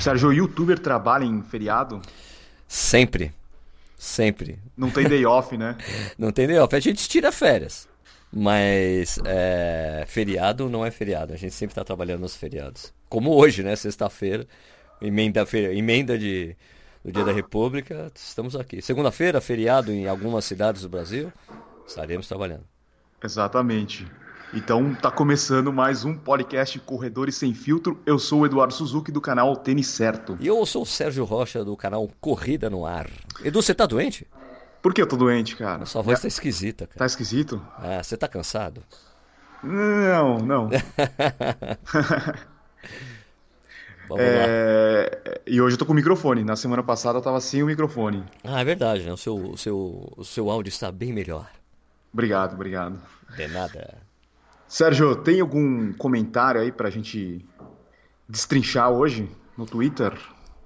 Sérgio, o youtuber trabalha em feriado? Sempre. Sempre. Não tem day off, né? Não tem day off. A gente tira férias. Mas é, feriado não é feriado. A gente sempre está trabalhando nos feriados. Como hoje, né? Sexta-feira, emenda, emenda de, do Dia da República, estamos aqui. Segunda-feira, feriado em algumas cidades do Brasil, estaremos trabalhando. Exatamente. Então tá começando mais um podcast Corredores Sem Filtro. Eu sou o Eduardo Suzuki do canal Tênis Certo. E eu sou o Sérgio Rocha do canal Corrida no Ar. Edu, você tá doente? Por que eu tô doente, cara? sua voz é... tá esquisita, cara. Tá esquisito? É, você tá cansado? Não, não. é... E hoje eu tô com o microfone. Na semana passada eu tava sem o microfone. Ah, é verdade, né? O seu, o seu, o seu áudio está bem melhor. Obrigado, obrigado. De nada. Sérgio, tem algum comentário aí pra gente destrinchar hoje no Twitter?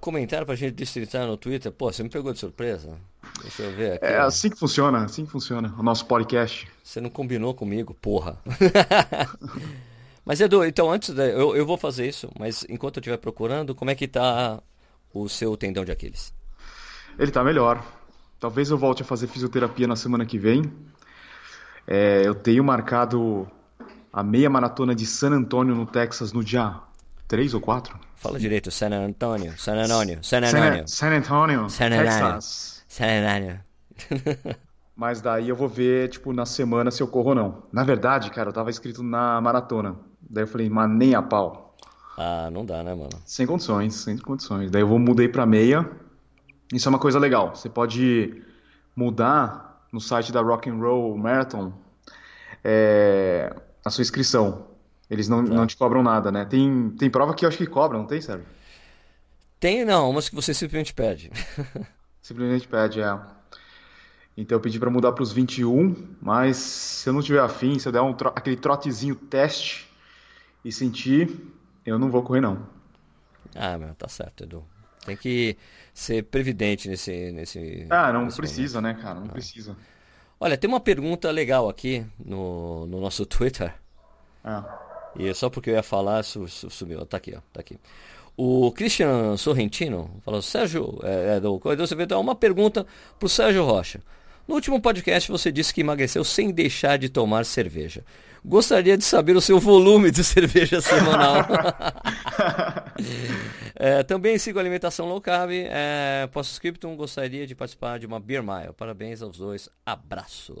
Comentário pra gente destrinchar no Twitter? Pô, você me pegou de surpresa. Deixa eu ver aqui. É assim que funciona, assim que funciona o nosso podcast. Você não combinou comigo, porra. mas Edu, então antes, eu, eu vou fazer isso, mas enquanto eu estiver procurando, como é que tá o seu tendão de Aquiles? Ele tá melhor. Talvez eu volte a fazer fisioterapia na semana que vem. É, eu tenho marcado a meia maratona de San Antonio, no Texas, no dia 3 ou 4. Fala direito, San Antonio, San Antonio, San Antonio. San Antonio, San Antonio. Texas. San Antonio. Mas daí eu vou ver, tipo, na semana se eu corro ou não. Na verdade, cara, eu tava inscrito na maratona. Daí eu falei, mas nem a pau. Ah, não dá, né, mano? Sem condições, sem condições. Daí eu vou mudei pra meia. Isso é uma coisa legal. Você pode mudar no site da Rock and Roll Marathon é, a sua inscrição. Eles não, tá. não te cobram nada, né? Tem, tem prova que eu acho que cobram, não tem, Sérgio? Tem, não, mas que você simplesmente pede. simplesmente pede, é. Então eu pedi para mudar para os 21, mas se eu não tiver afim, se eu der um tro aquele trotezinho teste e sentir, eu não vou correr não. Ah, meu, tá certo, Edu. Tem que ser previdente nesse. nesse ah, não nesse precisa, momento. né, cara? Não ah. precisa. Olha, tem uma pergunta legal aqui no, no nosso Twitter. Ah. E é só porque eu ia falar, sumiu. Tá aqui, ó. Tá aqui. O Christian Sorrentino falou, Sérgio, é, é do Corredor você então, uma pergunta pro Sérgio Rocha. No último podcast você disse que emagreceu sem deixar de tomar cerveja. Gostaria de saber o seu volume de cerveja semanal. é, também sigo alimentação low carb. É, Post-scriptum, gostaria de participar de uma Beer Mile. Parabéns aos dois. Abraço.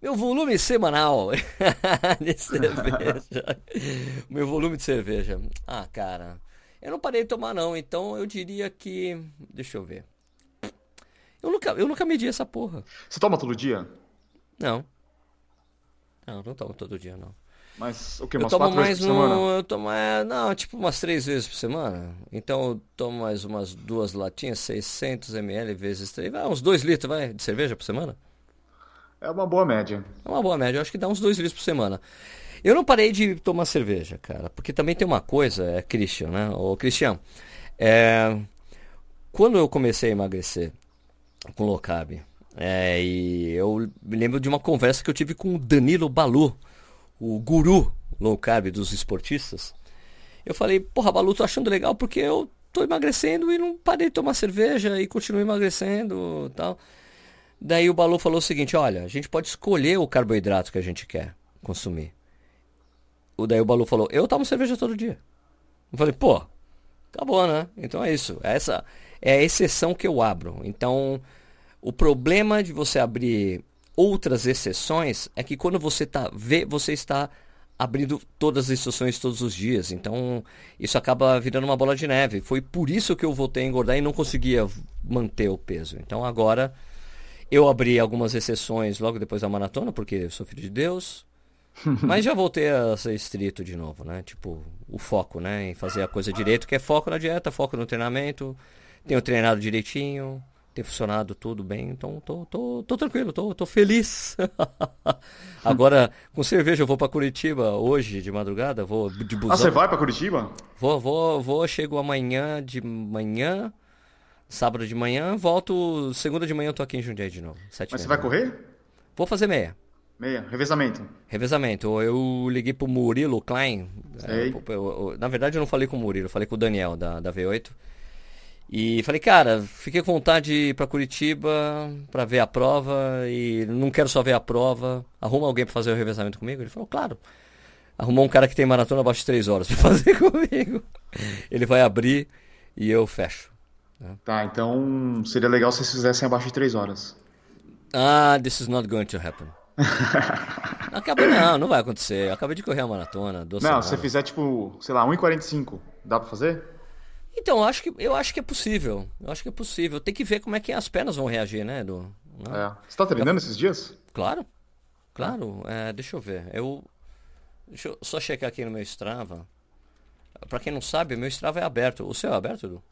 Meu volume semanal de cerveja. Meu volume de cerveja. Ah, cara. Eu não parei de tomar, não. Então eu diria que. Deixa eu ver. Eu nunca, eu nunca medi essa porra. Você toma todo dia? Não. Não, não tomo todo dia, não. Mas o que? Umas eu tomo mais no, Eu tomo, é, não, tipo umas três vezes por semana. Então eu tomo mais umas duas latinhas, 600 ml vezes três. Vai, uns dois litros, vai, de cerveja por semana? É uma boa média. É uma boa média. Eu acho que dá uns dois litros por semana. Eu não parei de tomar cerveja, cara. Porque também tem uma coisa, é Christian, né? Ô, Christian, é... quando eu comecei a emagrecer com low carb, é, e eu me lembro de uma conversa que eu tive com o Danilo Balu, o guru low carb dos esportistas. Eu falei, porra, Balu, tô achando legal porque eu tô emagrecendo e não parei de tomar cerveja e continuo emagrecendo tal. Daí o Balu falou o seguinte, olha, a gente pode escolher o carboidrato que a gente quer consumir. O daí o Balu falou, eu tomo cerveja todo dia. Eu falei, pô, acabou, né? Então é isso. Essa é a exceção que eu abro. Então, o problema de você abrir outras exceções é que quando você tá vê, você está abrindo todas as exceções todos os dias. Então, isso acaba virando uma bola de neve. Foi por isso que eu voltei a engordar e não conseguia manter o peso. Então, agora eu abri algumas exceções logo depois da maratona, porque eu sou filho de Deus. Mas já voltei a ser estrito de novo, né? Tipo, o foco, né? Em fazer a coisa direito, que é foco na dieta, foco no treinamento. Tenho treinado direitinho tem funcionado tudo bem, então tô, tô, tô tranquilo, tô, tô feliz. Agora, com cerveja, eu vou para Curitiba hoje de madrugada, vou de busão. Ah, você vai para Curitiba? Vou, vou, vou, chego amanhã de manhã, sábado de manhã, volto segunda de manhã eu tô aqui em Jundiaí de novo. Mas você vai correr? Vou fazer meia. Meia, revezamento. Revezamento. Eu liguei pro Murilo Klein. Sei. É, eu- eu- eu- na verdade, eu não falei com o Murilo, eu falei com o Daniel da, da V8. E falei, cara, fiquei com vontade de ir pra Curitiba pra ver a prova e não quero só ver a prova. Arruma alguém pra fazer o revezamento comigo? Ele falou, claro. Arrumou um cara que tem maratona abaixo de 3 horas pra fazer comigo. Ele vai abrir e eu fecho. Tá, então seria legal se vocês fizessem abaixo de 3 horas. Ah, this is not going to happen. Acaba não, não vai acontecer. Eu acabei de correr a maratona, Não, se você semanas. fizer tipo, sei lá, 1,45, dá pra fazer? Então, eu acho que eu acho que é possível. Eu acho que é possível. Tem que ver como é que as pernas vão reagir, né, Edu? É. Você tá treinando esses dias? Claro. Claro. É, deixa eu ver. Eu deixa eu só checar aqui no meu Strava. Pra quem não sabe, meu Strava é aberto. O seu é aberto, Edu?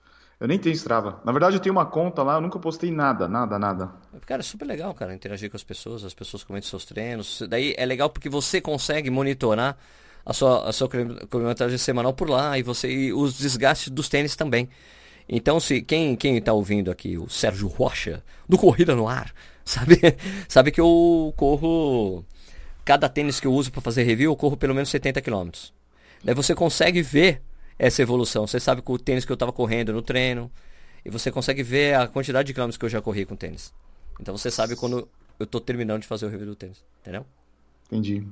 Eu nem tenho Strava. Na verdade, eu tenho uma conta lá, eu nunca postei nada, nada, nada. Cara, é super legal, cara, interagir com as pessoas, as pessoas comentam seus treinos. Daí é legal porque você consegue monitorar a sua, a sua cronometragem semanal por lá e você e os desgastes dos tênis também. Então, se quem quem está ouvindo aqui, o Sérgio Rocha, do Corrida no Ar, sabe, sabe que eu corro cada tênis que eu uso para fazer review, eu corro pelo menos 70 km. Daí você consegue ver essa evolução. Você sabe com o tênis que eu estava correndo no treino. E você consegue ver a quantidade de quilômetros que eu já corri com tênis. Então você sabe quando eu tô terminando de fazer o review do tênis. Entendeu? Entendi.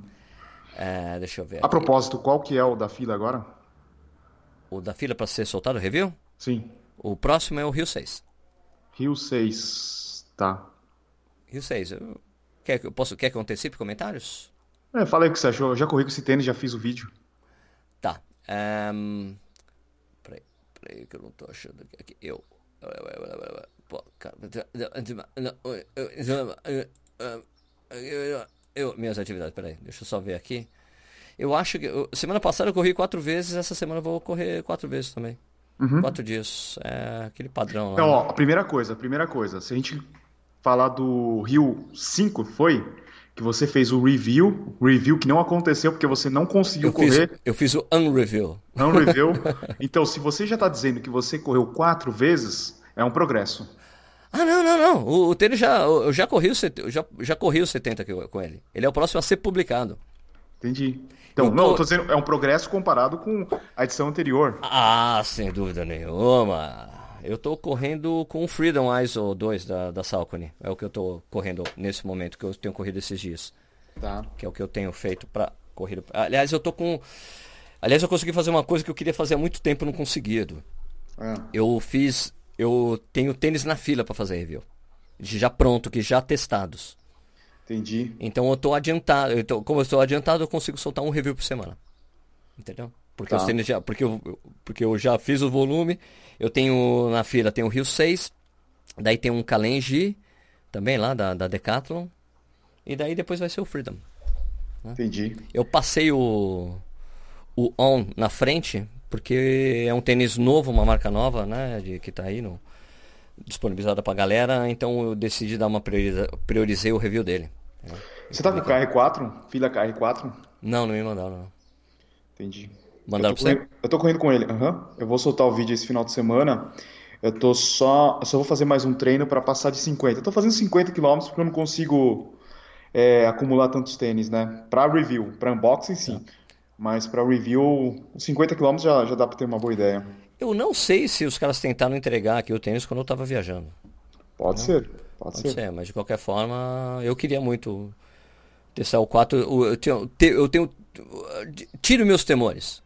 É, deixa eu ver. A aqui. propósito, qual que é o da fila agora? O da fila para ser soltado o review? Sim. O próximo é o Rio 6. Rio 6. Tá. Rio 6. Eu... Quer que eu posso quer que eu antecipe comentários? É, fala aí o que você achou. Eu já corri com esse tênis, já fiz o vídeo. Tá. ehm, Peraí, peraí que eu não tô achando aqui. aqui. Eu. Pô, cara, eu, minhas atividades, peraí, deixa eu só ver aqui. Eu acho que. eu- semana passada eu corri quatro vezes, essa semana eu vou correr quatro vezes também. Quatro dias. É aquele padrão lá. Então, né? ó, a primeira coisa, a primeira coisa. Se a gente falar do Rio 5, foi? Que você fez o review, review que não aconteceu porque você não conseguiu eu, fiz, correr, eu fiz o unreview. não review. Então, se você já tá dizendo que você correu quatro vezes, é um progresso. Ah, não, não, não. O, o tênis já. Eu já corri o, set- eu já, já corri o 70 que eu- com ele. Ele é o próximo a ser publicado. Entendi. Então, Eu não, eu tô dizendo, é um progresso comparado com a edição anterior. Ah, sem dúvida nenhuma. Eu tô correndo com o Freedom ISO 2 da, da Salcone. É o que eu tô correndo nesse momento, que eu tenho corrido esses dias. Tá. Que é o que eu tenho feito pra corrida. Aliás, eu tô com. Aliás, eu consegui fazer uma coisa que eu queria fazer há muito tempo e não consegui, Edu. É. Eu fiz. Eu tenho tênis na fila pra fazer review. Já pronto, que já testados. Entendi. Então eu tô adiantado. Eu tô- como eu estou adiantado, eu consigo soltar um review por semana. Entendeu? Porque Tá. os tênis já. Porque eu, porque eu já fiz o volume. Eu tenho na fila tem o Rio 6. Daí tem um Kalenji também lá da, da Decathlon. E daí depois vai ser o Freedom. Entendi. Eu passei o, o On na frente, porque é um tênis novo, uma marca nova, né? De, que tá aí no, disponibilizada pra galera. Então eu decidi dar uma prioriza, priorizei o review dele. Você tá com o KR4? Fila KR4? Não, não me mandaram, não. Entendi. Mandaram pra você? correndo, eu tô correndo com ele. aham. Eu vou soltar o vídeo esse final de semana. Eu tô só. Eu só vou fazer mais um treino para passar de 50. Eu tô fazendo 50 km porque eu não consigo é, acumular tantos tênis, né? Pra review, pra unboxing sim. Tá. Mas pra review, os 50 km já, já dá pra ter uma boa ideia. Eu não sei se os caras tentaram entregar aqui o tênis quando eu tava viajando. Pode ser, pode, Pode ser. ser, mas de qualquer forma, eu queria muito testar o 4. Eu, tenho, te- eu tenho. Tiro meus temores.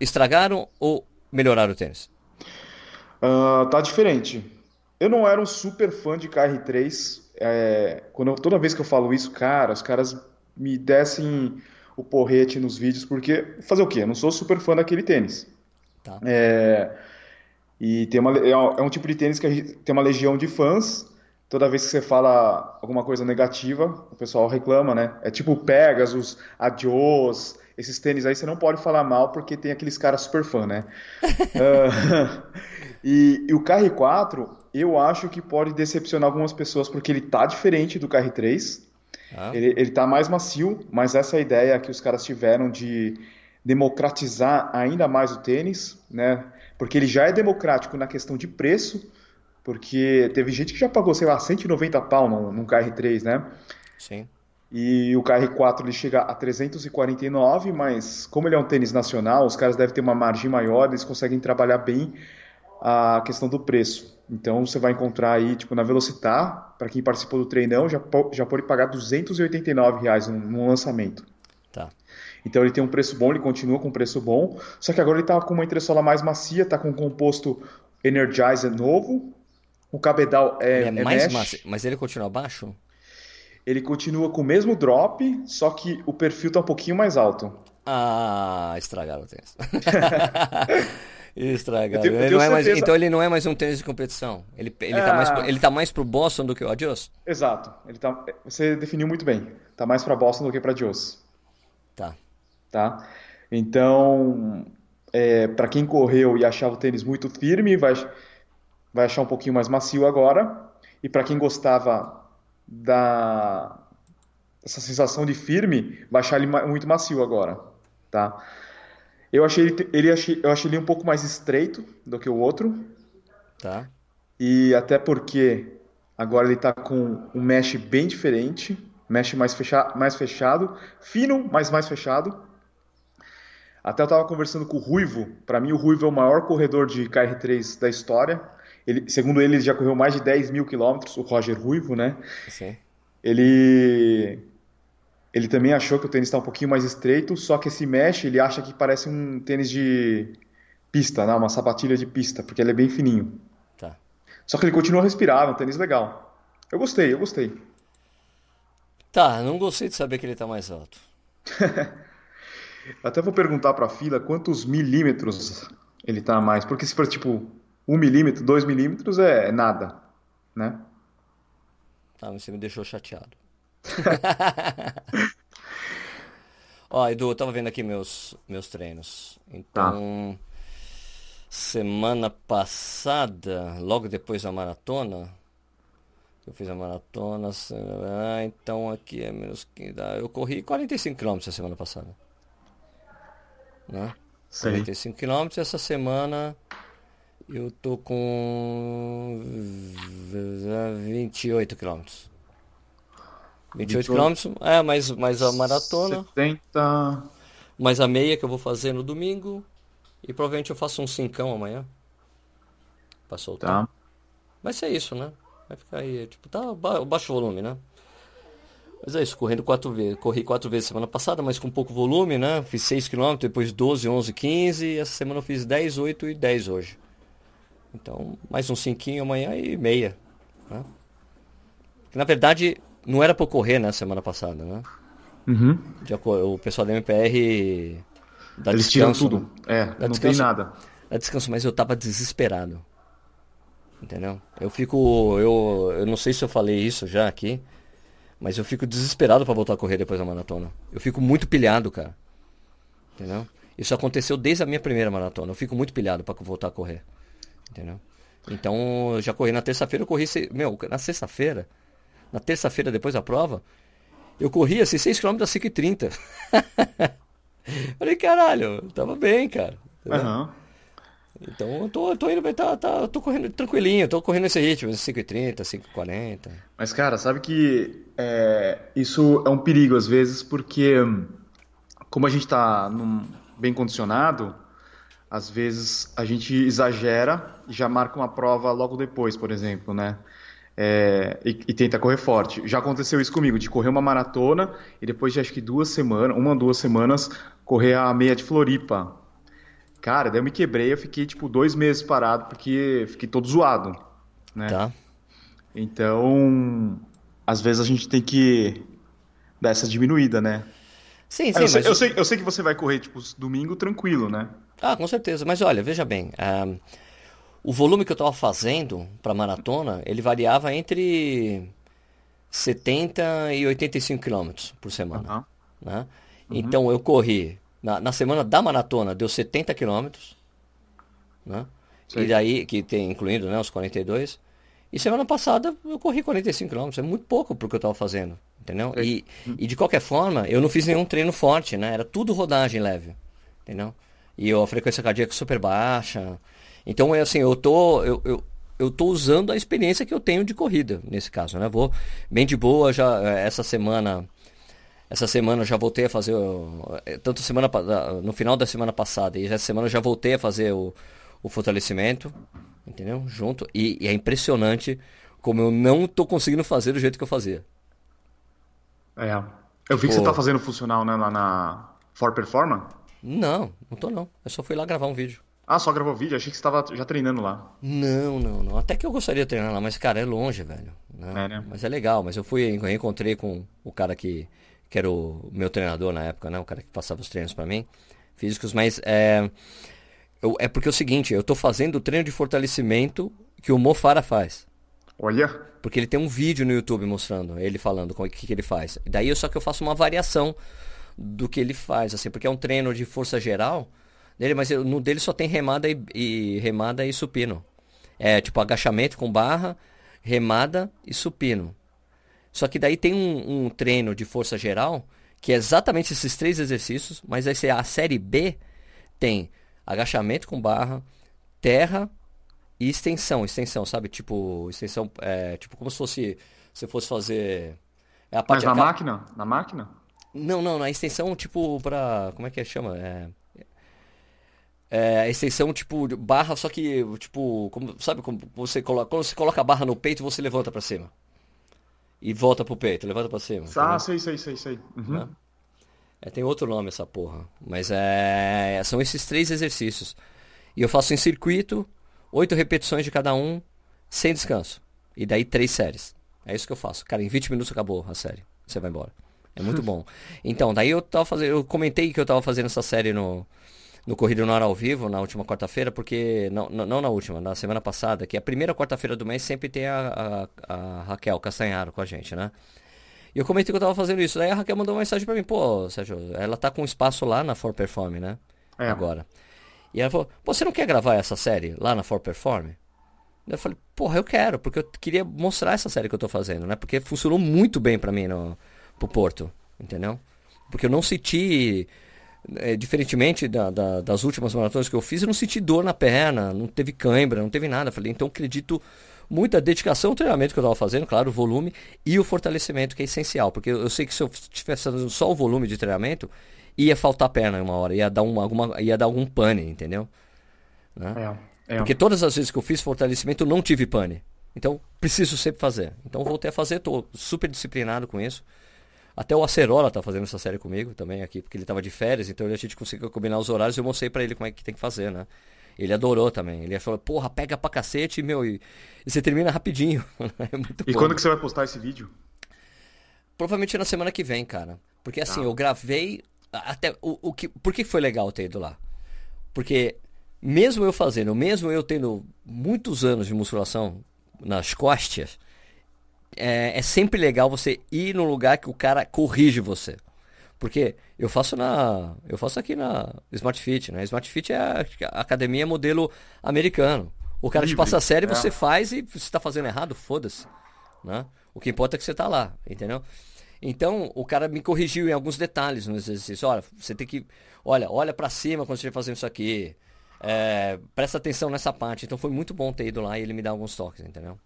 Estragaram ou melhoraram o tênis? Ah, tá diferente. Eu não era um super fã de KR3. é, quando eu- toda vez que eu falo isso, cara, os caras me descem o porrete nos vídeos, porque fazer o quê? Eu não sou super fã daquele tênis. Tá. É, e tem uma, é um é um tipo de tênis que gente- tem uma legião de fãs. Toda vez que você fala alguma coisa negativa, o pessoal reclama, né? É tipo o Pegasus, Adios, esses tênis aí você não pode falar mal porque tem aqueles caras super fã, né? Ah, e, e o KR4, eu acho que pode decepcionar algumas pessoas porque ele tá diferente do KR3. Ah, Ele, ele tá mais macio, mas essa ideia que os caras tiveram de democratizar ainda mais o tênis, né? Porque ele já é democrático na questão de preço, porque teve gente que já pagou, sei lá, 190 pau num, num KR3, né? sim. E o KR4 ele chega a 349, mas como ele é um tênis nacional, os caras devem ter uma margem maior, eles conseguem trabalhar bem a questão do preço. Então você vai encontrar aí, tipo, na Velocitar, para quem participou do treinão, já, já pode pagar 289 reais no, lançamento. Tá. Então ele tem um preço bom, ele continua com um preço bom, só que agora ele está com uma entressola mais macia, está com um composto Energizer novo, o cabedal é, é, é mais macio, mas ele continua baixo? Ele continua com o mesmo drop, só que o perfil está um pouquinho mais alto. Ah, estragaram o tênis. estragaram. Tenho, ele é mais, então ele não é mais um tênis de competição. Ele, ele, é... tá, mais, ele tá mais pro Boston do que o Adios? Exato. Ele tá, você definiu muito bem. Tá mais para Boston do que para Adios. Tá. Tá? Então, é, para quem correu e achava o tênis muito firme, vai, vai achar um pouquinho mais macio agora. E para quem gostava da essa sensação de firme, vai achar ele muito macio agora, tá? Eu achei ele, ele achei, eu achei ele um pouco mais estreito do que o outro. Tá. E até porque agora ele tá com um mesh bem diferente, mesh mais, fecha, mais fechado, fino, mas mais fechado. Até eu estava conversando com o Ruivo. Para mim, o Ruivo é o maior corredor de KR3 da história. Ele, segundo ele, ele já correu mais de 10 mil quilômetros, o Roger Ruivo, né? Sim. Ele, ele também achou que o tênis está um pouquinho mais estreito, só que esse mesh ele acha que parece um tênis de pista, né? uma sapatilha de pista, porque ele é bem fininho. Tá. Só que ele continua respirável, um tênis legal. Eu gostei, eu gostei. Tá, não gostei de saber que ele está mais alto. Até vou perguntar para a fila quantos milímetros ele tá a mais. Porque se for tipo 1 milímetro, 2 milímetros é nada, né? Ah, você me deixou chateado. Ó, Edu, eu tava vendo aqui meus, meus treinos. Então, tá. semana passada, logo depois da maratona, eu fiz a maratona, ah, então aqui é menos. Eu corri 45 km a semana passada né? Sei. 45 km. Essa semana eu tô com 28 km. 28 km, é, mais, mais a maratona. 70. Mais a meia que eu vou fazer no domingo. E provavelmente eu faço um cincão amanhã. Pra soltar. Tá. Vai ser isso, né? Vai ficar aí, tipo, tá baixo volume, né? Mas é isso, correndo quatro vezes. Corri quatro vezes semana passada, mas com pouco volume, né? Fiz 6 km, depois 12, 11, 15. E essa semana eu fiz 10, 8 e 10 hoje. Então, mais um 5 amanhã e meia. Né? na verdade, não era para correr na né, semana passada, né? Uhum. o pessoal da MPR dá Eles descanso. tiram tudo. É, não descanso, tem nada. Dá descanso, mas eu tava desesperado. Entendeu? Eu fico. Eu, eu não sei se eu falei isso já aqui. Mas eu fico desesperado para voltar a correr depois da maratona. Eu fico muito pilhado, cara. Entendeu? Isso aconteceu desde a minha primeira maratona. Eu fico muito pilhado para voltar a correr. Entendeu? Então, eu já corri na terça-feira, eu corri, meu, na sexta-feira, na terça-feira depois da prova, eu corri assim 6 km a 5 e 30. Falei, caralho, tava bem, cara. Uhum. Então eu tô, eu tô indo, tá, tá, tô correndo tranquilinho, tô correndo nesse ritmo, 5h30, 5h40. Mas, cara, sabe que é, isso é um perigo às vezes, porque como a gente tá num, bem condicionado, às vezes a gente exagera e já marca uma prova logo depois, por exemplo, né? É, e, e, tenta correr forte. Já aconteceu isso comigo, de correr uma maratona e depois de acho que duas semanas, uma duas semanas, correr a meia de Floripa. Cara, daí eu me quebrei, eu fiquei tipo dois meses parado porque fiquei todo zoado, né? Tá. Então, às vezes a gente tem que dar essa diminuída, né? Sim, sim. eu, sei, eu, sei, eu sei que você vai correr, tipo, domingo tranquilo, né? Ah, com certeza. Mas olha, veja bem. Um, o volume que eu estava fazendo para maratona, ele variava entre 70 e 85 quilômetros por semana. Uhum. Né? Uhum. Então eu corri na, na semana da maratona deu 70 quilômetros, né? E daí, que tem incluindo né, os 42. E semana passada eu corri 45 quilômetros, é muito pouco pro que eu estava fazendo, entendeu? E, e de qualquer forma, eu não fiz nenhum treino forte, né? Era tudo rodagem leve, entendeu? E a frequência cardíaca super baixa. Então, é assim, eu tô, eu, eu, eu tô usando a experiência que eu tenho de corrida, nesse caso, né? Vou bem de boa, já essa semana Essa semana eu já voltei a fazer. Tanto semana no final da semana passada e essa semana eu já voltei a fazer o, o fortalecimento. Entendeu? Junto. E, e, é impressionante como eu não tô conseguindo fazer do jeito que eu fazia. É. Eu vi que você tá fazendo funcional, né, lá na For Performance? Não, não tô não. Eu só fui lá gravar um vídeo. Ah, só gravou vídeo? Achei que você estava já treinando lá. Não, não, não. Até que eu gostaria de treinar lá, mas, cara, é longe, velho. Né? É, né? Mas é legal. Mas eu fui, eu encontrei com o cara que, que era o meu treinador na época, né? O cara que passava os treinos para mim, físicos. Mas é, eu, é porque é o seguinte, eu tô fazendo o treino de fortalecimento que o Mofara faz. Olha. Porque ele tem um vídeo no YouTube mostrando, ele falando o que, que ele faz. Daí só que eu faço uma variação do que ele faz, assim, porque é um treino de força geral dele, mas no dele só tem remada e, e, remada e supino. É tipo agachamento com barra, remada e supino. Só que daí tem um, um treino de força geral que é exatamente esses três exercícios, mas aí a série B tem agachamento com barra, terra e extensão, extensão, sabe? Tipo, extensão, é, tipo como se fosse, se fosse fazer é a parte Mas na máquina? Na máquina? Não, não, na extensão tipo para, como é que chama? É, é, a extensão tipo barra, só que tipo, como, sabe como você coloca, quando você coloca a barra no peito, você levanta para cima. E volta pro peito, levanta para cima. Ah, sei, sei, sei, sei. Uhum. Né? É, tem outro nome essa porra, mas é, são esses três exercícios. E eu faço em circuito, oito repetições de cada um, sem descanso. E daí três séries. É isso que eu faço. Cara, em 20 minutos acabou a série. Você vai embora. É muito bom. Então, daí eu tava fazendo, eu comentei que eu tava fazendo essa série no no Corrida no Ar ao Vivo, na última quarta-feira, porque. Não, não na última, na semana passada, que a primeira quarta-feira do mês sempre tem a, a, a, Raquel Castanharo com a gente, né? E eu comentei que eu tava fazendo isso. Daí a Raquel mandou uma mensagem para mim, pô, Sérgio, ela tá com espaço lá na For Perform, né? É. Agora. E ela falou, pô, você não quer gravar essa série lá na For Perform? Eu falei, porra, eu quero, porque eu queria mostrar essa série que eu tô fazendo, né? Porque funcionou muito bem para mim no, pro Porto, entendeu? Porque eu não senti é, diferentemente da, da, das últimas maratonas que eu fiz, eu não senti dor na perna, não teve cãibra, não teve nada. Falei, então acredito muita dedicação ao treinamento que eu estava fazendo, claro, o volume e o fortalecimento, que é essencial. Porque eu, eu sei que se eu estivesse fazendo só o volume de treinamento, ia faltar perna em uma hora, ia dar, uma, alguma, ia dar algum pane, entendeu? Né? É, é. Porque todas as vezes que eu fiz fortalecimento, eu não tive pane. Então, preciso sempre fazer. Então, voltei a fazer, estou super disciplinado com isso. Até o Acerola tá fazendo essa série comigo também aqui, porque ele tava de férias, então a gente conseguiu combinar os horários e eu mostrei para ele como é que tem que fazer, né? Ele adorou também. Ele achou, porra, pega pra cacete, meu, e, e você termina rapidinho. é muito e bom. quando que você vai postar esse vídeo? Provavelmente na semana que vem, cara. Porque assim, tá. eu gravei. Até o, o que. Por que foi legal ter ido lá? Porque mesmo eu fazendo, mesmo eu tendo muitos anos de musculação nas costas, é, é sempre legal você ir no lugar que o cara corrige você. Porque eu faço na. Eu faço aqui na Smart Fit, né? Smart Fit é a, a academia modelo americano. O cara Livre. te passa a série, é. você faz e você está fazendo errado, foda-se. Né? O que importa é que você está lá, entendeu? Então, o cara me corrigiu em alguns detalhes no exercício. Olha, você tem que. Olha, olha para cima quando você estiver fazendo isso aqui. É, presta atenção nessa parte. Então foi muito bom ter ido lá e ele me dar alguns toques, entendeu?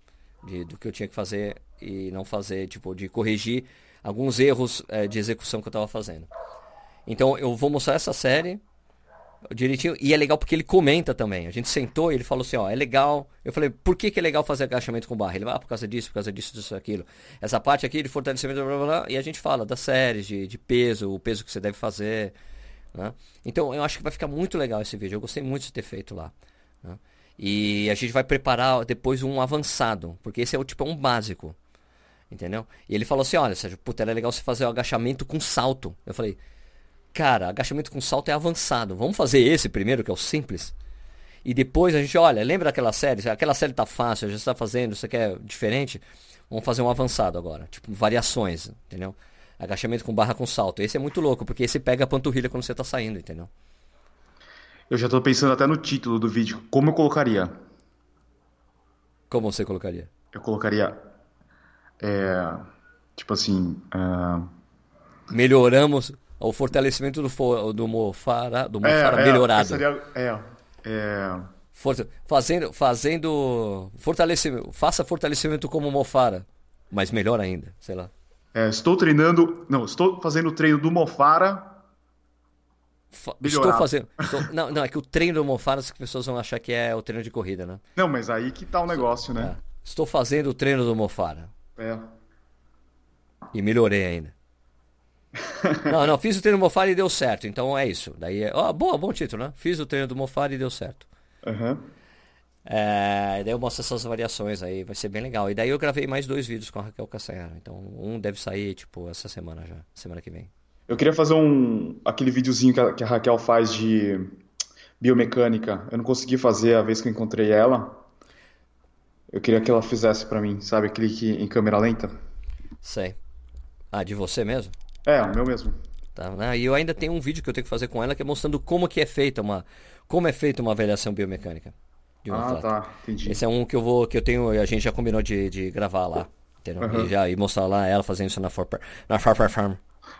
De, do que eu tinha que fazer e não fazer, tipo, de corrigir alguns erros é, de execução que eu estava fazendo. Então eu vou mostrar essa série direitinho. E é legal porque ele comenta também. A gente sentou e ele falou assim, ó, é legal. Eu falei, por que, que é legal fazer agachamento com barra? Ele vai, ah, por causa disso, por causa disso, disso, aquilo. Essa parte aqui de fortalecimento, blá, blá, blá, e a gente fala das séries, de, de peso, o peso que você deve fazer. Né? Então eu acho que vai ficar muito legal esse vídeo. Eu gostei muito de ter feito lá. Né? E a gente vai preparar depois um avançado, porque esse é o tipo é um básico. Entendeu? E ele falou assim: olha, Sérgio, puta, era legal você fazer o agachamento com salto. Eu falei, cara, agachamento com salto é avançado. Vamos fazer esse primeiro, que é o simples. E depois a gente, olha, lembra daquela série? Aquela série tá fácil, já está fazendo, você quer diferente? Vamos fazer um avançado agora. Tipo, variações, entendeu? Agachamento com barra com salto. Esse é muito louco, porque esse pega a panturrilha quando você tá saindo, entendeu? Eu já tô pensando até no título do vídeo. Como eu colocaria? Como você colocaria? Eu colocaria é, tipo assim. Uh... Melhoramos o fortalecimento do, do Mofara, do Mofara é, é, melhorado. Seria, é, é... Fazendo, fazendo fortalecimento, faça fortalecimento como Mofara, mas melhor ainda, sei lá. É, estou treinando. Não, estou fazendo o treino do Mofara. Fa- Estou fazendo. estou- Não, não, é que o treino do Mofara as pessoas vão achar que é o treino de corrida, né? Não, mas aí que tá o negócio, né? É. Estou fazendo o treino do Mofara. É. E melhorei ainda. Não, não, fiz o treino do Mofara e deu certo. Então é isso. Daí é. Ó, boa, bom título, né? Fiz o treino do Mofara e deu certo. Aham. É, daí eu mostro essas variações aí, vai ser bem legal. E daí eu gravei mais dois vídeos com a Raquel Castanharo. Então um deve sair, tipo, essa semana já, semana que vem. Eu queria fazer um aquele videozinho que a, que a Raquel faz de biomecânica. Eu não consegui fazer a vez que eu encontrei ela. Eu queria que ela fizesse pra mim, sabe? Clique em câmera lenta. Sei. Ah, de você mesmo? É, o meu mesmo. Tá, né? E eu ainda tenho um vídeo que eu tenho que fazer com ela que é mostrando como que é feita uma, como é feita uma avaliação biomecânica de um Ah, atleta. tá, entendi. Esse é um que eu vou, que eu tenho, a gente já combinou de, de gravar lá, entendeu? Aham. E, já, e mostrar lá ela fazendo isso na For, na For Farm.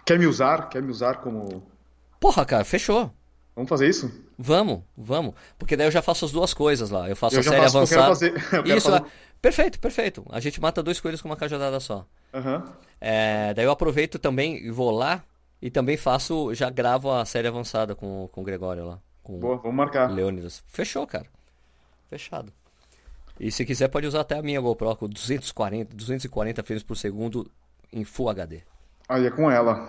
Quer me usar? Quer me usar como. Porra, cara, fechou. Vamos fazer isso? Vamos, vamos. Porque daí eu já faço as duas coisas lá. Eu faço Eu a série faço, eu quero avançada. fazer- eu quero Isso, fazer- é- perfeito, perfeito. A gente mata dois coelhos com uma cajadada só. Aham. É, daí eu aproveito também e vou lá e também faço, já gravo a série avançada com, com o Gregório lá. Com Boa, vamos marcar. Leônidas. Fechou, cara. Fechado. E se quiser pode usar até a minha GoPro com 240, 240 frames por segundo em Full HD. Aí é com ela.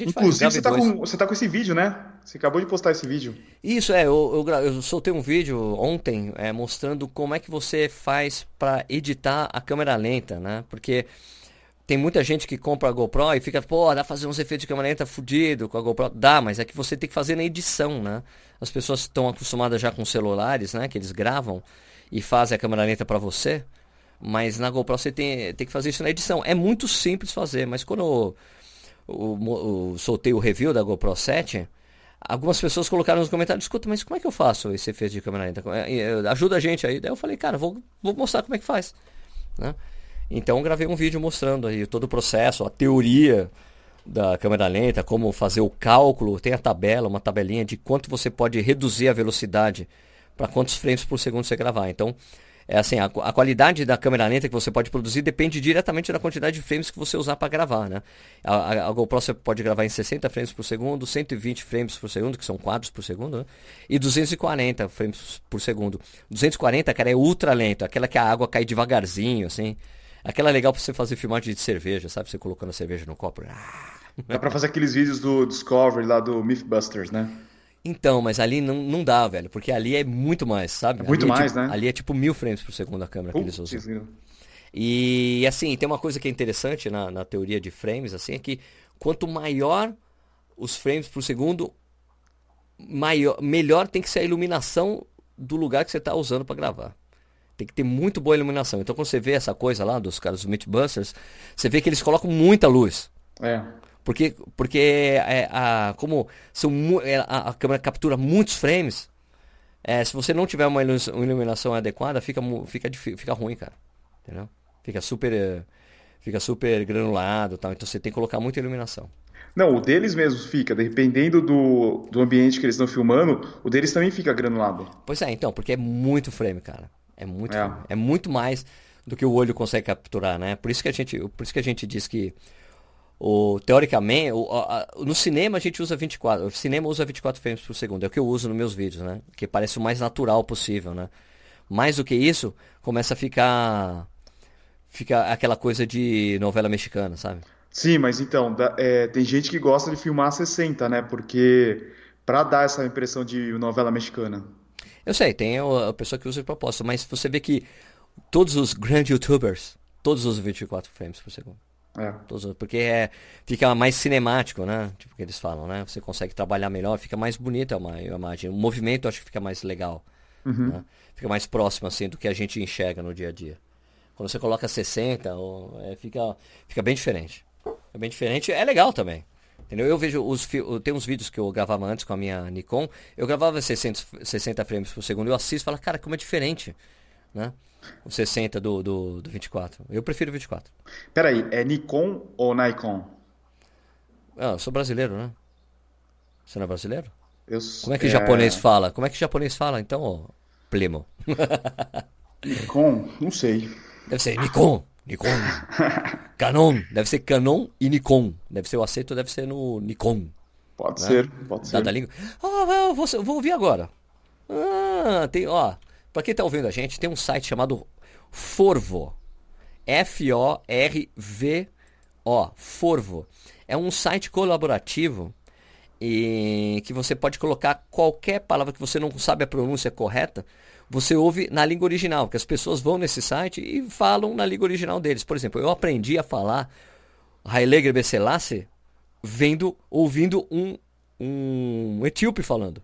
Inclusive, você tá, com, você tá com esse vídeo, né? Você acabou de postar esse vídeo. Isso, é, eu, eu, eu soltei um vídeo ontem é, mostrando como é que você faz para editar a câmera lenta, né? Porque tem muita gente que compra a GoPro e fica, pô, dá pra fazer uns efeitos de câmera lenta fudido com a GoPro. Dá, mas é que você tem que fazer na edição, né? As pessoas estão acostumadas já com celulares, né? Que eles gravam e fazem a câmera lenta para você. Mas na GoPro você tem, tem que fazer isso na edição. É muito simples fazer, mas quando eu, soltei o review da GoPro 7, algumas pessoas colocaram nos comentários, escuta, mas como é que eu faço esse efeito de câmera lenta? É, é, Ajuda a gente aí. Daí eu falei, cara, vou, vou mostrar como é que faz. né? Então gravei um vídeo mostrando aí todo o processo, a teoria da câmera lenta, como fazer o cálculo, tem a tabela, uma tabelinha de quanto você pode reduzir a velocidade para quantos frames por segundo você gravar. Então, é assim, a, a qualidade da câmera lenta que você pode produzir depende diretamente da quantidade de frames que você usar para gravar, né? A, a- a GoPro você pode gravar em 60 frames por segundo, 120 frames por segundo, que são quadros por segundo, né? E 240 frames por segundo. 240, cara, é ultra lento, aquela que a água cai devagarzinho, assim. Aquela é legal para você fazer filmagem de cerveja, sabe? Você colocando a cerveja no copo. Ah. Dá pra fazer aqueles vídeos do Discovery lá do Mythbusters, né? Então, mas ali não, não dá, velho, porque ali é muito mais, sabe? É muito Ali mais, tipo- né? Ali é tipo mil frames por segundo a câmera que eles usam. Putz. E assim, tem uma coisa que é interessante na, na teoria de frames, assim, é que quanto maior os frames por segundo, maior, melhor tem que ser a iluminação do lugar que você está usando para gravar. Tem que ter muito boa iluminação. Então quando você vê essa coisa lá dos caras dos Mythbusters, você vê que eles colocam muita luz. É. Porque, porque é, a, como são, é, a, a câmera captura muitos frames, é, se você não tiver uma ilu- uma iluminação adequada, fica, fica, fica ruim, cara. Entendeu? Fica super, eh, fica super granulado tal. Então você tem que colocar muita iluminação. Não, o deles mesmo fica, dependendo do, do ambiente que eles estão filmando, o deles também fica granulado. Pois é, então, porque é muito frame, cara. É muito, É. é muito mais do que o olho consegue capturar, né? Por isso que a gente, por isso que a gente diz que o, teoricamente, o- a- no cinema a gente usa 24, o cinema usa 24 frames por segundo, é o que eu uso nos meus vídeos, né? Que parece o mais natural possível, né? Mais do que isso, começa a ficar fica aquela coisa de novela mexicana, sabe? Sim, mas então, é, tem gente que gosta de filmar a 60, né? Porque pra dar essa impressão de novela mexicana. Eu sei, tem a, a pessoa que usa de propósito, mas você vê que todos os grandes youtubers, todos usam 24 frames por segundo. É. Porque é, fica mais cinemático, né? Tipo que eles falam, né? Você consegue trabalhar melhor, fica mais bonita a ima- a imagem. O movimento eu acho que fica mais legal. né? Fica mais próximo assim do que a gente enxerga no dia a dia. Quando você coloca 60, ou, é, fica, fica bem diferente. É bem diferente, é legal também. Entendeu? Eu vejo os tem uns vídeos que eu gravava antes com a minha Nikon, eu gravava 60, 60 frames por segundo, eu assisto e falo, cara, como é diferente, né? O 60 do, do, do 24. Eu prefiro o 24. Peraí, é Nikon ou Nikon? Ah, eu sou brasileiro, né? Você não é brasileiro? Eu, Como é que japonês fala? Como é que japonês fala, então, ô primo? Nikon? Não sei. Deve ser Nikon. Nikon. Canon. Deve ser Canon e Nikon. Deve ser o acento, deve ser no Nikon. Pode né? ser, pode ser. Da, língua. Oh, vou, vou ouvir agora. Ah, tem, ó. Pra quem tá ouvindo a gente, tem um site chamado Forvo. F-O-R-V-O. Forvo. É um site colaborativo e que você pode colocar qualquer palavra que você não sabe a pronúncia correta você ouve na língua original, que as pessoas vão nesse site e falam na língua original deles. Por exemplo, eu aprendi a falar Haile Gebrselassie vendo, ouvindo um, um etíope falando.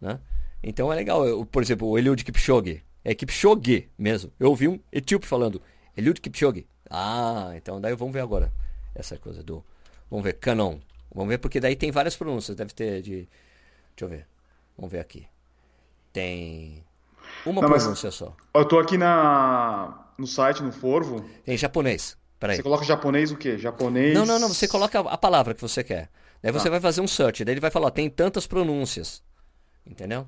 Né? Então é legal. Eu, por exemplo, o Eliud Kipchoge. É Kipchoge mesmo. Eu ouvi um etíope falando Eliud Kipchoge. Ah, então daí vamos ver agora essa coisa do... Vamos ver, canon. Vamos ver, porque daí tem várias pronúncias. Deve ter de... Deixa eu ver. Vamos ver aqui. Tem uma Não, pronúncia só. Eu tô aqui na, no site, no Forvo. Em japonês. Peraí. Você coloca japonês o quê? Japonês. Não, não, não. Você coloca a palavra que você quer. Daí você tá. vai fazer um search. Daí ele vai falar, tem tantas pronúncias. Entendeu?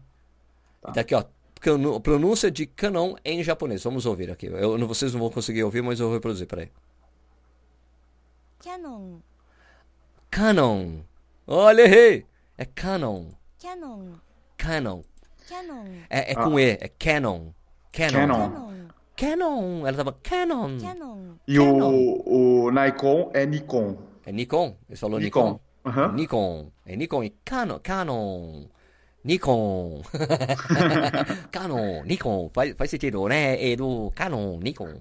Tá. E daqui, ó. Pronúncia de canon em japonês. Vamos ouvir aqui. Eu, vocês não vão conseguir ouvir, mas eu vou reproduzir. Peraí. Canon. Canon. Olha, errei. É canon. Canon. Canon. Canon. É, é com ah. E, é Canon. Canon. Canon. Canon. Ela tava Canon. Canon. E O, o Nikon é Nikon. É Nikon? Ele falou Nikon. Nikon. Uhum. Nikon. É Nikon e Canon. Canon. Nikon. Canon, Nikon. Faz, faz sentido, né? Do Canon, Nikon.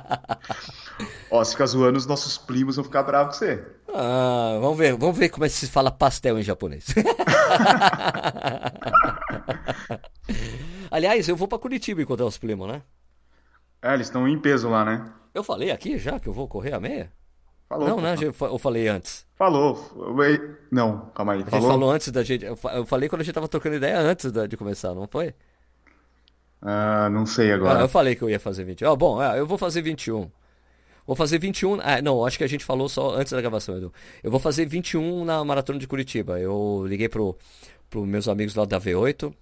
Ó, se ficar zoando, os nossos primos vão ficar bravos com você. Ah, vamos ver, vamos ver como é que se fala pastel em japonês. Aliás, eu vou para Curitiba encontrar os primos, né? É, eles estão em peso lá, né? Eu falei aqui já que eu vou correr a meia? Falou. Não, né? Eu falei antes. Falou. Não, calma aí. A gente falou antes da gente. Eu falei quando a gente tava trocando ideia antes de começar, não foi? Ah, não sei agora. Ah, eu falei que eu ia fazer 21. Ah, bom, eu vou fazer 21. Vou fazer 21. Ah, não, acho que a gente falou só antes da gravação, Edu. Eu vou fazer 21 na maratona de Curitiba. Eu liguei pro, pro meus amigos lá da V8,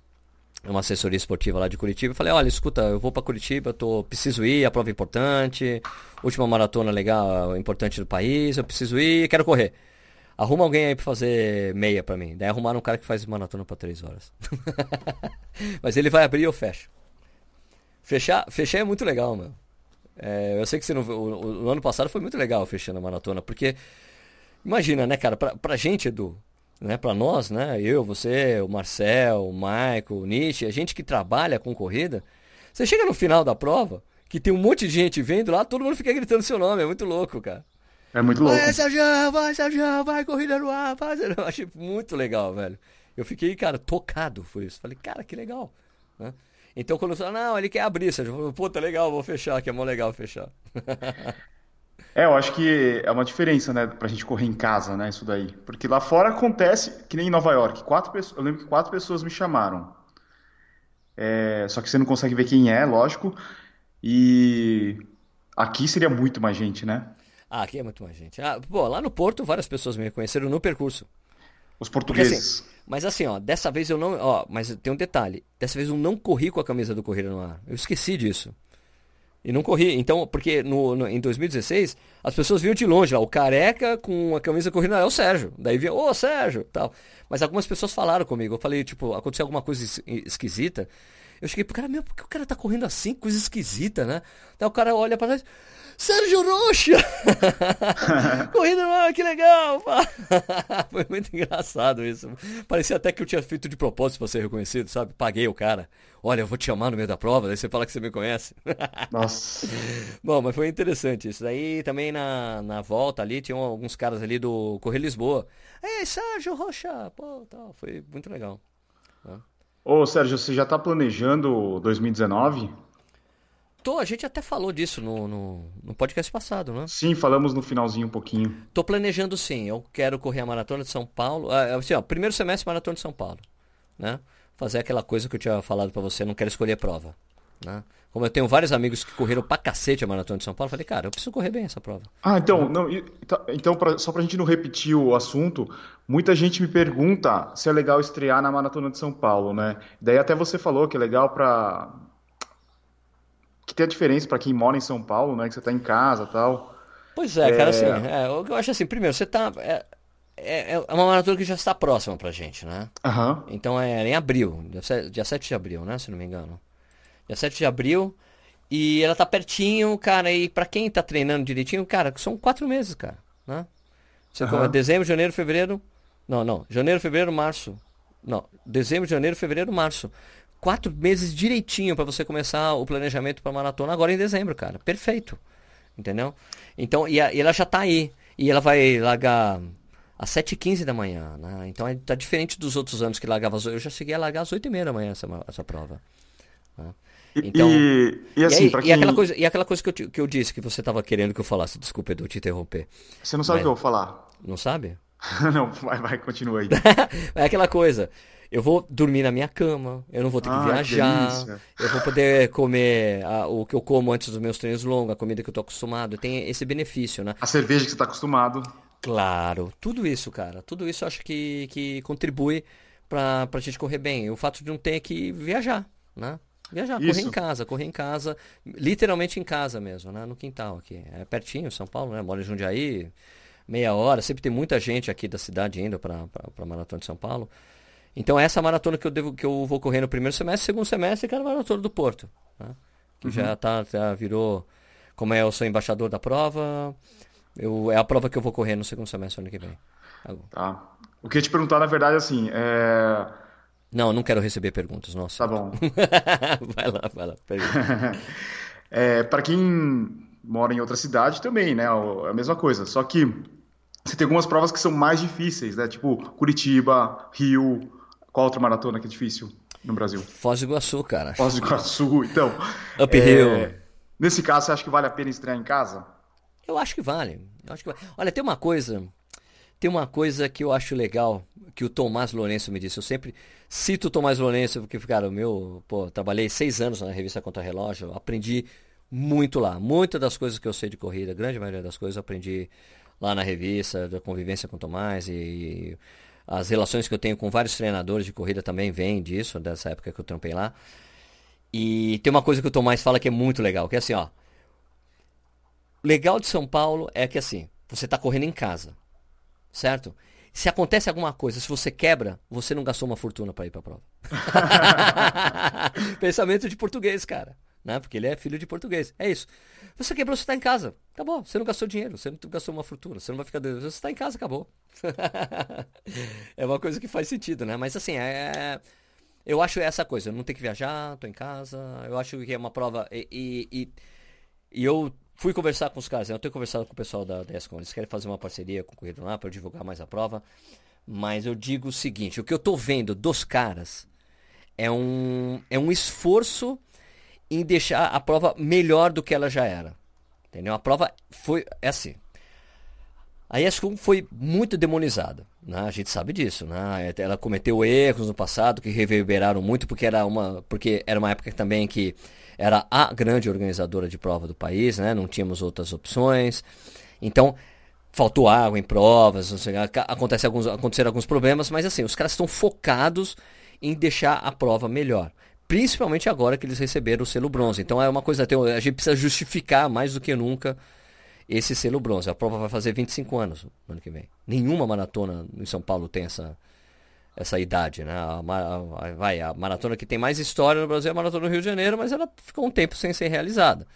uma assessoria esportiva lá de Curitiba, falei: olha, escuta, eu vou para Curitiba, tô, preciso ir, a prova é importante, última maratona legal, importante do país, eu preciso ir, quero correr. Arruma alguém aí pra fazer meia pra mim. Daí arrumaram um cara que faz maratona pra 3 horas. Mas ele vai abrir e eu fecho. Fechar, fechar é muito legal, meu. É, eu sei que você não, o, o, ano passado foi muito legal fechando a maratona, porque imagina, né, cara, pra, pra gente, Edu, né, pra nós, né, eu, você, o Marcel, o Michael, o Nietzsche, a gente que trabalha com corrida, você chega no final da prova, que tem um monte de gente vendo lá, todo mundo fica gritando seu nome, é muito louco, cara. É muito louco. Vai, Sérgio, vai, Sérgio, vai, corrida no ar, vai, Eu achei muito legal, velho. Eu fiquei, cara, tocado por isso. Falei, cara, que legal. Né? Então quando fala, não, ele quer abrir, você falou, puta, legal, vou fechar, que é mó legal fechar. É, eu acho que é uma diferença, né, pra gente correr em casa, né, isso daí. Porque lá fora acontece, que nem em Nova York, quatro pessoas, eu lembro que quatro pessoas me chamaram. É, só que você não consegue ver quem é, lógico. E aqui seria muito mais gente, né? Ah, aqui é muito mais gente. Ah, pô, lá no Porto várias pessoas me reconheceram no percurso. Os portugueses. Porque, assim, mas assim, ó, dessa vez eu não. Ó, mas tem um detalhe. Dessa vez eu não corri com a camisa do Corrida no Ar. Eu esqueci disso. E não corri. Então, porque no, no, em 2016, as pessoas vinham de longe lá. O careca com a camisa corrida é o Sérgio. Daí vinha, ô Sérgio, tal. Mas algumas pessoas falaram comigo. Eu falei, tipo, aconteceu alguma coisa esquisita. Eu cheguei pro cara, meu, por que o cara tá correndo assim? Coisa esquisita, né? Daí o cara olha pra trás. Sérgio Rocha! Corrida no que legal! Foi muito engraçado isso. Parecia até que eu tinha feito de propósito para ser reconhecido, sabe? Paguei o cara. Olha, eu vou te chamar no meio da prova, daí você fala que você me conhece. Nossa. Bom, mas foi interessante isso. Daí também na, na volta ali, tinham alguns caras ali do Correio Lisboa. Ei, Sérgio Rocha! Pô, tal. Foi muito legal. Ô, Sérgio, você já está planejando 2019? Tô, a gente até falou disso no, no, no, podcast passado, né? Sim, falamos no finalzinho um pouquinho. Tô planejando sim. Eu quero correr a maratona de São Paulo. Ah, assim, ó, primeiro semestre maratona de São Paulo, né? Fazer aquela coisa que eu tinha falado para você, não quero escolher prova, né? Como eu tenho vários amigos que correram pra cacete a maratona de São Paulo, eu falei, cara, eu preciso correr bem essa prova. Ah, então, não, tá, então pra, só pra gente não repetir o assunto, muita gente me pergunta se é legal estrear na maratona de São Paulo, né? Daí até você falou que é legal pra tem a diferença para quem mora em São Paulo, né? Que você tá em casa tal. Pois é, cara, assim, é, eu acho assim, primeiro, você tá. É, é, é uma maratona que já está próxima pra gente, né? Aham. Então é em abril, dia 7, dia 7 de abril, né? Se não me engano. Dia 7 de abril. E ela tá pertinho, cara, e pra quem tá treinando direitinho, cara, são quatro meses, cara, né? Você Aham. dezembro, janeiro, fevereiro. Não, não. Janeiro, fevereiro, março. Não. Dezembro, janeiro, fevereiro, março. Quatro meses direitinho pra você começar o planejamento pra maratona agora em dezembro, cara. Perfeito. Entendeu? Então, e, a- e ela já tá aí. E ela vai largar às 7h15 da manhã, né? Então é, tá diferente dos outros anos que largava às 8 Eu já cheguei a largar às 8h30 da manhã essa, essa prova. né? Então- e, e assim, e, aí- pra e quem. aquela coisa, e aquela coisa que eu, que eu disse que você tava querendo que eu falasse. Desculpa, Edu, te interromper. Você não sabe o que eu vou falar. Não sabe? não, vai, vai, continua aí. É aquela coisa. Eu vou dormir na minha cama, eu não vou ter que Ah, que viajar, delícia. eu vou poder comer ah, o que eu como antes dos meus treinos longos, a comida que eu tô acostumado. Tem esse benefício, né? A cerveja que você tá acostumado. Claro, tudo isso, cara. Tudo isso eu acho que, que contribui pra, pra gente correr bem. O fato de não ter que viajar, né? Viajar, correr Isso. em casa, correr em casa, literalmente em casa mesmo, né? No quintal aqui. É pertinho, São Paulo, né? Moro em Jundiaí, meia hora. Sempre tem muita gente aqui da cidade indo pra, pra, pra Maratona de São Paulo. Então essa maratona que eu, devo, que eu vou correr no primeiro semestre, segundo semestre, que era a maratona do Porto. Né? Que já tá, já virou. Como é, eu sou embaixador da prova, eu, é a prova que eu vou correr no segundo semestre ano que vem. Tá. O que eu ia te perguntar, na verdade, assim, é. Não, não quero receber perguntas, nossa. Tá bom. vai lá, vai lá. É, para quem mora em outra cidade também, né? É a mesma coisa. Só que você tem algumas provas que são mais difíceis, né? Tipo Curitiba, Rio. Qual outra maratona que é difícil no Brasil? Foz do Iguaçu, cara. Foz do Iguaçu. Então, Uphill. é, nesse caso, você acha que vale a pena estrear em casa? Eu acho que vale. Eu acho que vale. Olha, tem uma coisa. Tem uma coisa que eu acho legal, que o Tomás Lourenço me disse. Eu sempre cito o Tomás Lourenço, porque, cara, o meu. Pô, trabalhei seis anos na revista Contra Relógio, aprendi muito lá. Muitas das coisas que eu sei de corrida, a grande maioria das coisas eu aprendi lá na revista, da convivência com o Tomás e as relações que eu tenho com vários treinadores de corrida também vêm disso, dessa época que eu trampei lá. E tem uma coisa que o Tomás fala que é muito legal, que é assim, ó. Legal de São Paulo é que assim, você está correndo em casa, certo? Se acontece alguma coisa, se você quebra, você não gastou uma fortuna para ir para a prova. Pensamento de português, cara, né? Porque ele é filho de português. É isso. Você quebrou, você está em casa. Acabou. Você não gastou dinheiro, você não gastou uma fortuna, você não vai ficar. Você está em casa, acabou. é uma coisa que faz sentido, né? Mas assim, é. Eu acho essa coisa, eu não tenho que viajar, tô em casa. Eu acho que é uma prova. E, e, e, e eu fui conversar com os caras, eu tenho conversado com o pessoal da, da ESCOM, eles querem fazer uma parceria com o Corrida lá para eu divulgar mais a prova. Mas eu digo o seguinte, o que eu tô vendo dos caras é um, é um esforço em deixar a prova melhor do que ela já era. Entendeu? A prova foi é assim. A ESCOM foi muito demonizada, né? A gente sabe disso, né? Ela cometeu erros no passado que reverberaram muito porque era uma, porque era uma época também que era a grande organizadora de prova do país, né? Não tínhamos outras opções. Então, faltou água em provas, sei, acontece alguns, aconteceram alguns problemas, mas assim, os caras estão focados em deixar a prova melhor. Principalmente agora que eles receberam o selo bronze. Então é uma coisa, a gente precisa justificar mais do que nunca esse selo bronze. A prova vai fazer 25 anos no ano que vem. Nenhuma maratona em São Paulo tem essa, essa idade, né? A, a, vai, a maratona que tem mais história no Brasil é a maratona do Rio de Janeiro, mas ela ficou um tempo sem ser realizada.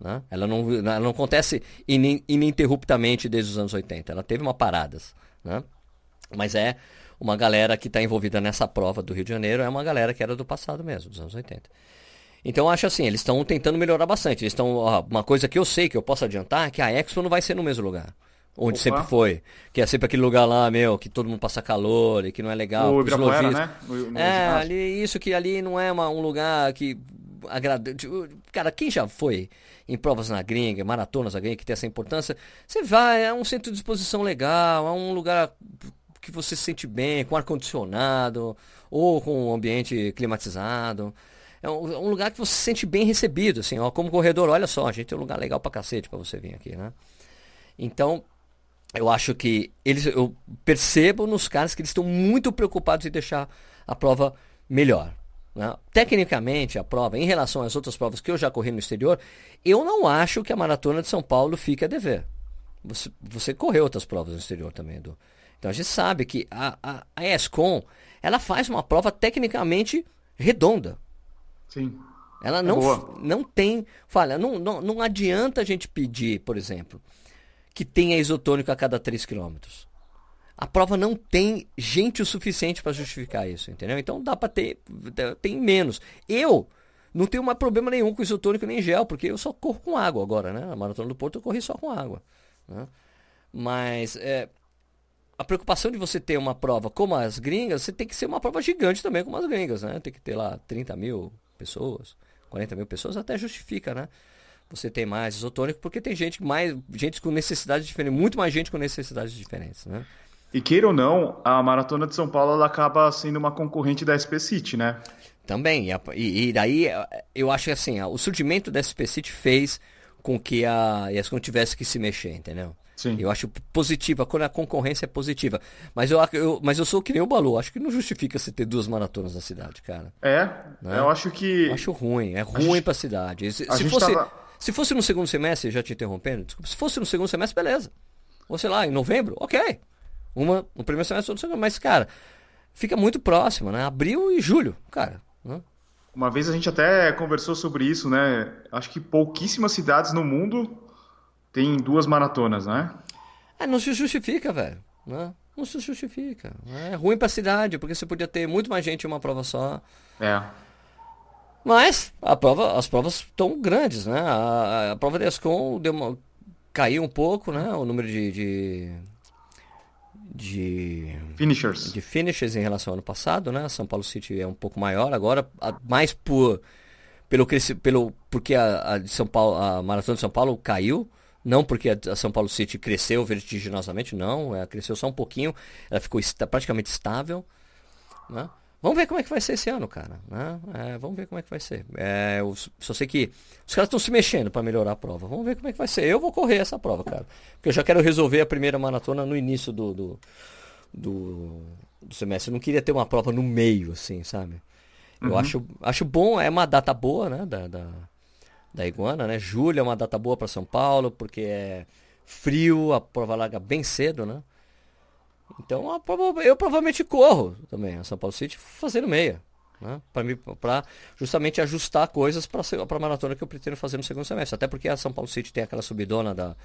Né? Ela, não, ela não acontece ininterruptamente desde os anos 80. Ela teve uma paradas, né? Mas é uma galera que está envolvida nessa prova do Rio de Janeiro, é uma galera que era do passado mesmo, dos anos 80. Então eu acho assim, eles estão tentando melhorar bastante. Eles estão. Uma coisa que eu sei que eu posso adiantar é que a Expo não vai ser no mesmo lugar. Onde Opa. sempre foi. Que é sempre aquele lugar lá, meu, que todo mundo passa calor e que não é legal. O Ibirapuera, né? No- no é, ali, isso que ali não é uma- um lugar que agrada. Cara, quem já foi em provas na gringa, maratonas na gringa, que tem essa importância, você vai, é um centro de exposição legal, é um lugar que você se sente bem, com ar-condicionado, ou com um ambiente climatizado. É um, é um lugar que você se sente bem recebido, assim, ó, como corredor, olha só, a gente tem um lugar legal pra cacete pra você vir aqui, né? Então, eu acho que eles, eu percebo nos caras que eles estão muito preocupados em deixar a prova melhor. Né? Tecnicamente, a prova, em relação às outras provas que eu já corri no exterior, eu não acho que a maratona de São Paulo fique a dever. Você, você correu outras provas no exterior também, Edu. Então a gente sabe que a, a, a ESCOM ela faz uma prova tecnicamente redonda. Sim. Ela é não, não tem falha. Não, não, não adianta a gente pedir, por exemplo, que tenha isotônico a cada 3 quilômetros a prova não tem gente o suficiente para justificar isso, entendeu? Então dá para ter, tem menos. Eu não tenho mais problema nenhum com isotônico nem gel, porque eu só corro com água agora, né? A maratona do Porto eu corri só com água. Né? Mas é, a preocupação de você ter uma prova como as gringas, você tem que ser uma prova gigante também como as gringas, né? Tem que ter lá 30 mil pessoas, 40 mil pessoas, até justifica, né? Você tem mais isotônico, porque tem gente mais gente com necessidades diferentes, muito mais gente com necessidades diferentes, né? E queira ou não, a Maratona de São Paulo ela acaba sendo uma concorrente da SP City, né? Também. E, e daí eu acho que assim, o surgimento da SP City fez com que a ESCOM tivesse que se mexer, entendeu? Sim. Eu acho positiva quando a concorrência é positiva. Mas eu, eu, mas eu sou que nem o Balu. Acho que não justifica você ter duas maratonas na cidade, cara. É, né? eu acho que. Eu acho ruim. É ruim a pra cidade. Se, se fosse, tava... se fosse no segundo semestre, já te interrompendo, desculpa, se fosse no segundo semestre, beleza. Ou sei lá, em novembro, ok. Uma no primeiro semestre, outra no segundo. Mas, cara, fica muito próximo, né? Abril e julho, cara. Né? Uma vez a gente até conversou sobre isso, né? Acho que pouquíssimas cidades no mundo têm duas maratonas, né? É, não se justifica, velho. Né? Não se justifica. É ruim pra cidade, porque você podia ter muito mais gente em uma prova só. É. Mas a prova, as provas estão grandes, né? A, a prova da ESCOM deu uma, caiu um pouco, né? O número de, de de finishers. de finishers em relação ao ano passado, né? São Paulo City é um pouco maior agora, mais por pelo pelo porque a, a, de São Paulo, a maratona de São Paulo caiu, não porque a, São Paulo City cresceu vertiginosamente, não, ela cresceu só um pouquinho, ela ficou praticamente estável, né? Vamos ver como é que vai ser esse ano, cara. Né? É, vamos ver como é que vai ser. É, eu só sei que os caras estão se mexendo para melhorar a prova. Vamos ver como é que vai ser. Eu vou correr essa prova, cara. Porque eu já quero resolver a primeira maratona no início do, do, do, do semestre. Eu não queria ter uma prova no meio, assim, sabe? Eu uhum. acho, acho bom, é uma data boa, né? Da, da, da Iguana, né? Julho é uma data boa para São Paulo, porque é frio, a prova larga bem cedo, né? Então eu provavelmente corro também a São Paulo City fazendo meia. Né? Para justamente ajustar coisas para a maratona que eu pretendo fazer no segundo semestre. Até porque a São Paulo City tem aquela subidona da,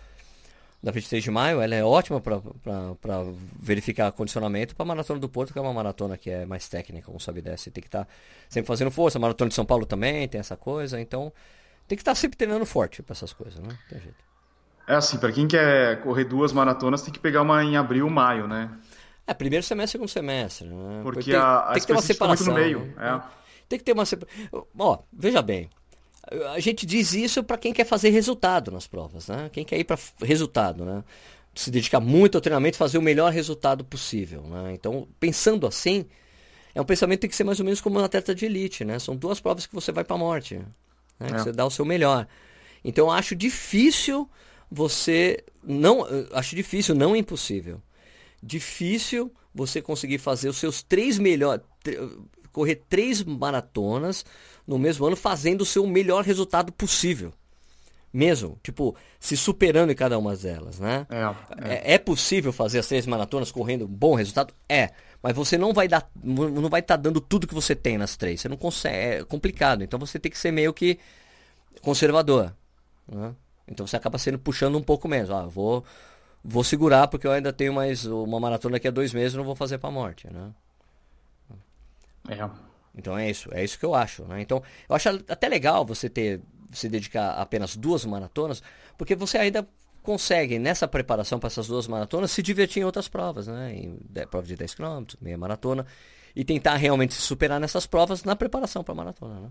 da 23 de maio, ela é ótima para verificar condicionamento para a maratona do Porto, que é uma maratona que é mais técnica, como sabe desce. Tem que estar tá sempre fazendo força. A maratona de São Paulo também tem essa coisa. Então tem que estar tá sempre treinando forte para essas coisas, né? Tem jeito. É assim, para quem quer correr duas maratonas, tem que pegar uma em abril, maio, né? É, primeiro semestre, segundo semestre. Né? Porque, Porque tem, a, a tem que ter uma separação. No meio, né? é. Tem que ter uma separação. Ó, veja bem. A gente diz isso para quem quer fazer resultado nas provas, né? Quem quer ir para resultado, né? Se dedicar muito ao treinamento, fazer o melhor resultado possível, né? Então, pensando assim, é um pensamento que tem que ser mais ou menos como um atleta de elite, né? São duas provas que você vai para a morte, né? É. Você dá o seu melhor. Então, eu acho difícil você não acho difícil, não impossível. Difícil você conseguir fazer os seus três melhores correr três maratonas no mesmo ano fazendo o seu melhor resultado possível. Mesmo, tipo, se superando em cada uma delas, né? É, é. é, é possível fazer as três maratonas correndo um bom resultado? É. Mas você não vai dar, não vai estar tá dando tudo que você tem nas três. Você não consegue, é complicado. Então você tem que ser meio que conservador. Né? Então você acaba sendo puxando um pouco menos. Ah, vou, vou segurar porque eu ainda tenho mais uma maratona daqui a dois meses, não vou fazer para morte, né? É. Então é isso, é isso que eu acho, né? Então eu acho até legal você ter se dedicar a apenas duas maratonas, porque você ainda consegue nessa preparação para essas duas maratonas se divertir em outras provas, né? Em prova de 10 km, meia maratona e tentar realmente se superar nessas provas na preparação para a maratona, né?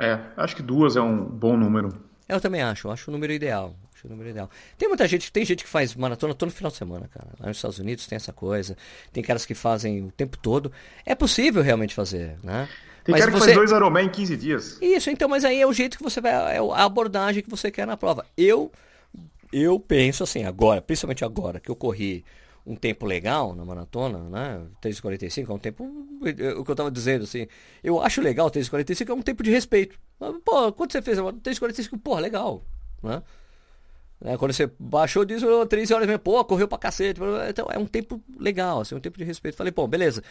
É, acho que duas é um bom número. Eu também acho, acho o número ideal. Acho o número ideal. Tem muita gente, tem gente que faz maratona todo final de semana, cara. Lá nos Estados Unidos tem essa coisa. Tem caras que fazem o tempo todo. É possível realmente fazer, né? Tem mas cara que você... faz dois Ironman em 15 dias. Isso, então, mas aí é o jeito que você vai, é a abordagem que você quer na prova. Eu, eu penso assim, agora, principalmente agora, que eu corri um tempo legal na maratona, né? 3,45 é um tempo. O que eu tava dizendo, assim. Eu acho legal 3,45 é um tempo de respeito. Pô, quando você fez 3,45, porra, legal. Né? É, quando você baixou disso, 3 horas mesmo, pô, correu pra cacete. Então é um tempo legal, assim, um tempo de respeito. Falei, pô, beleza.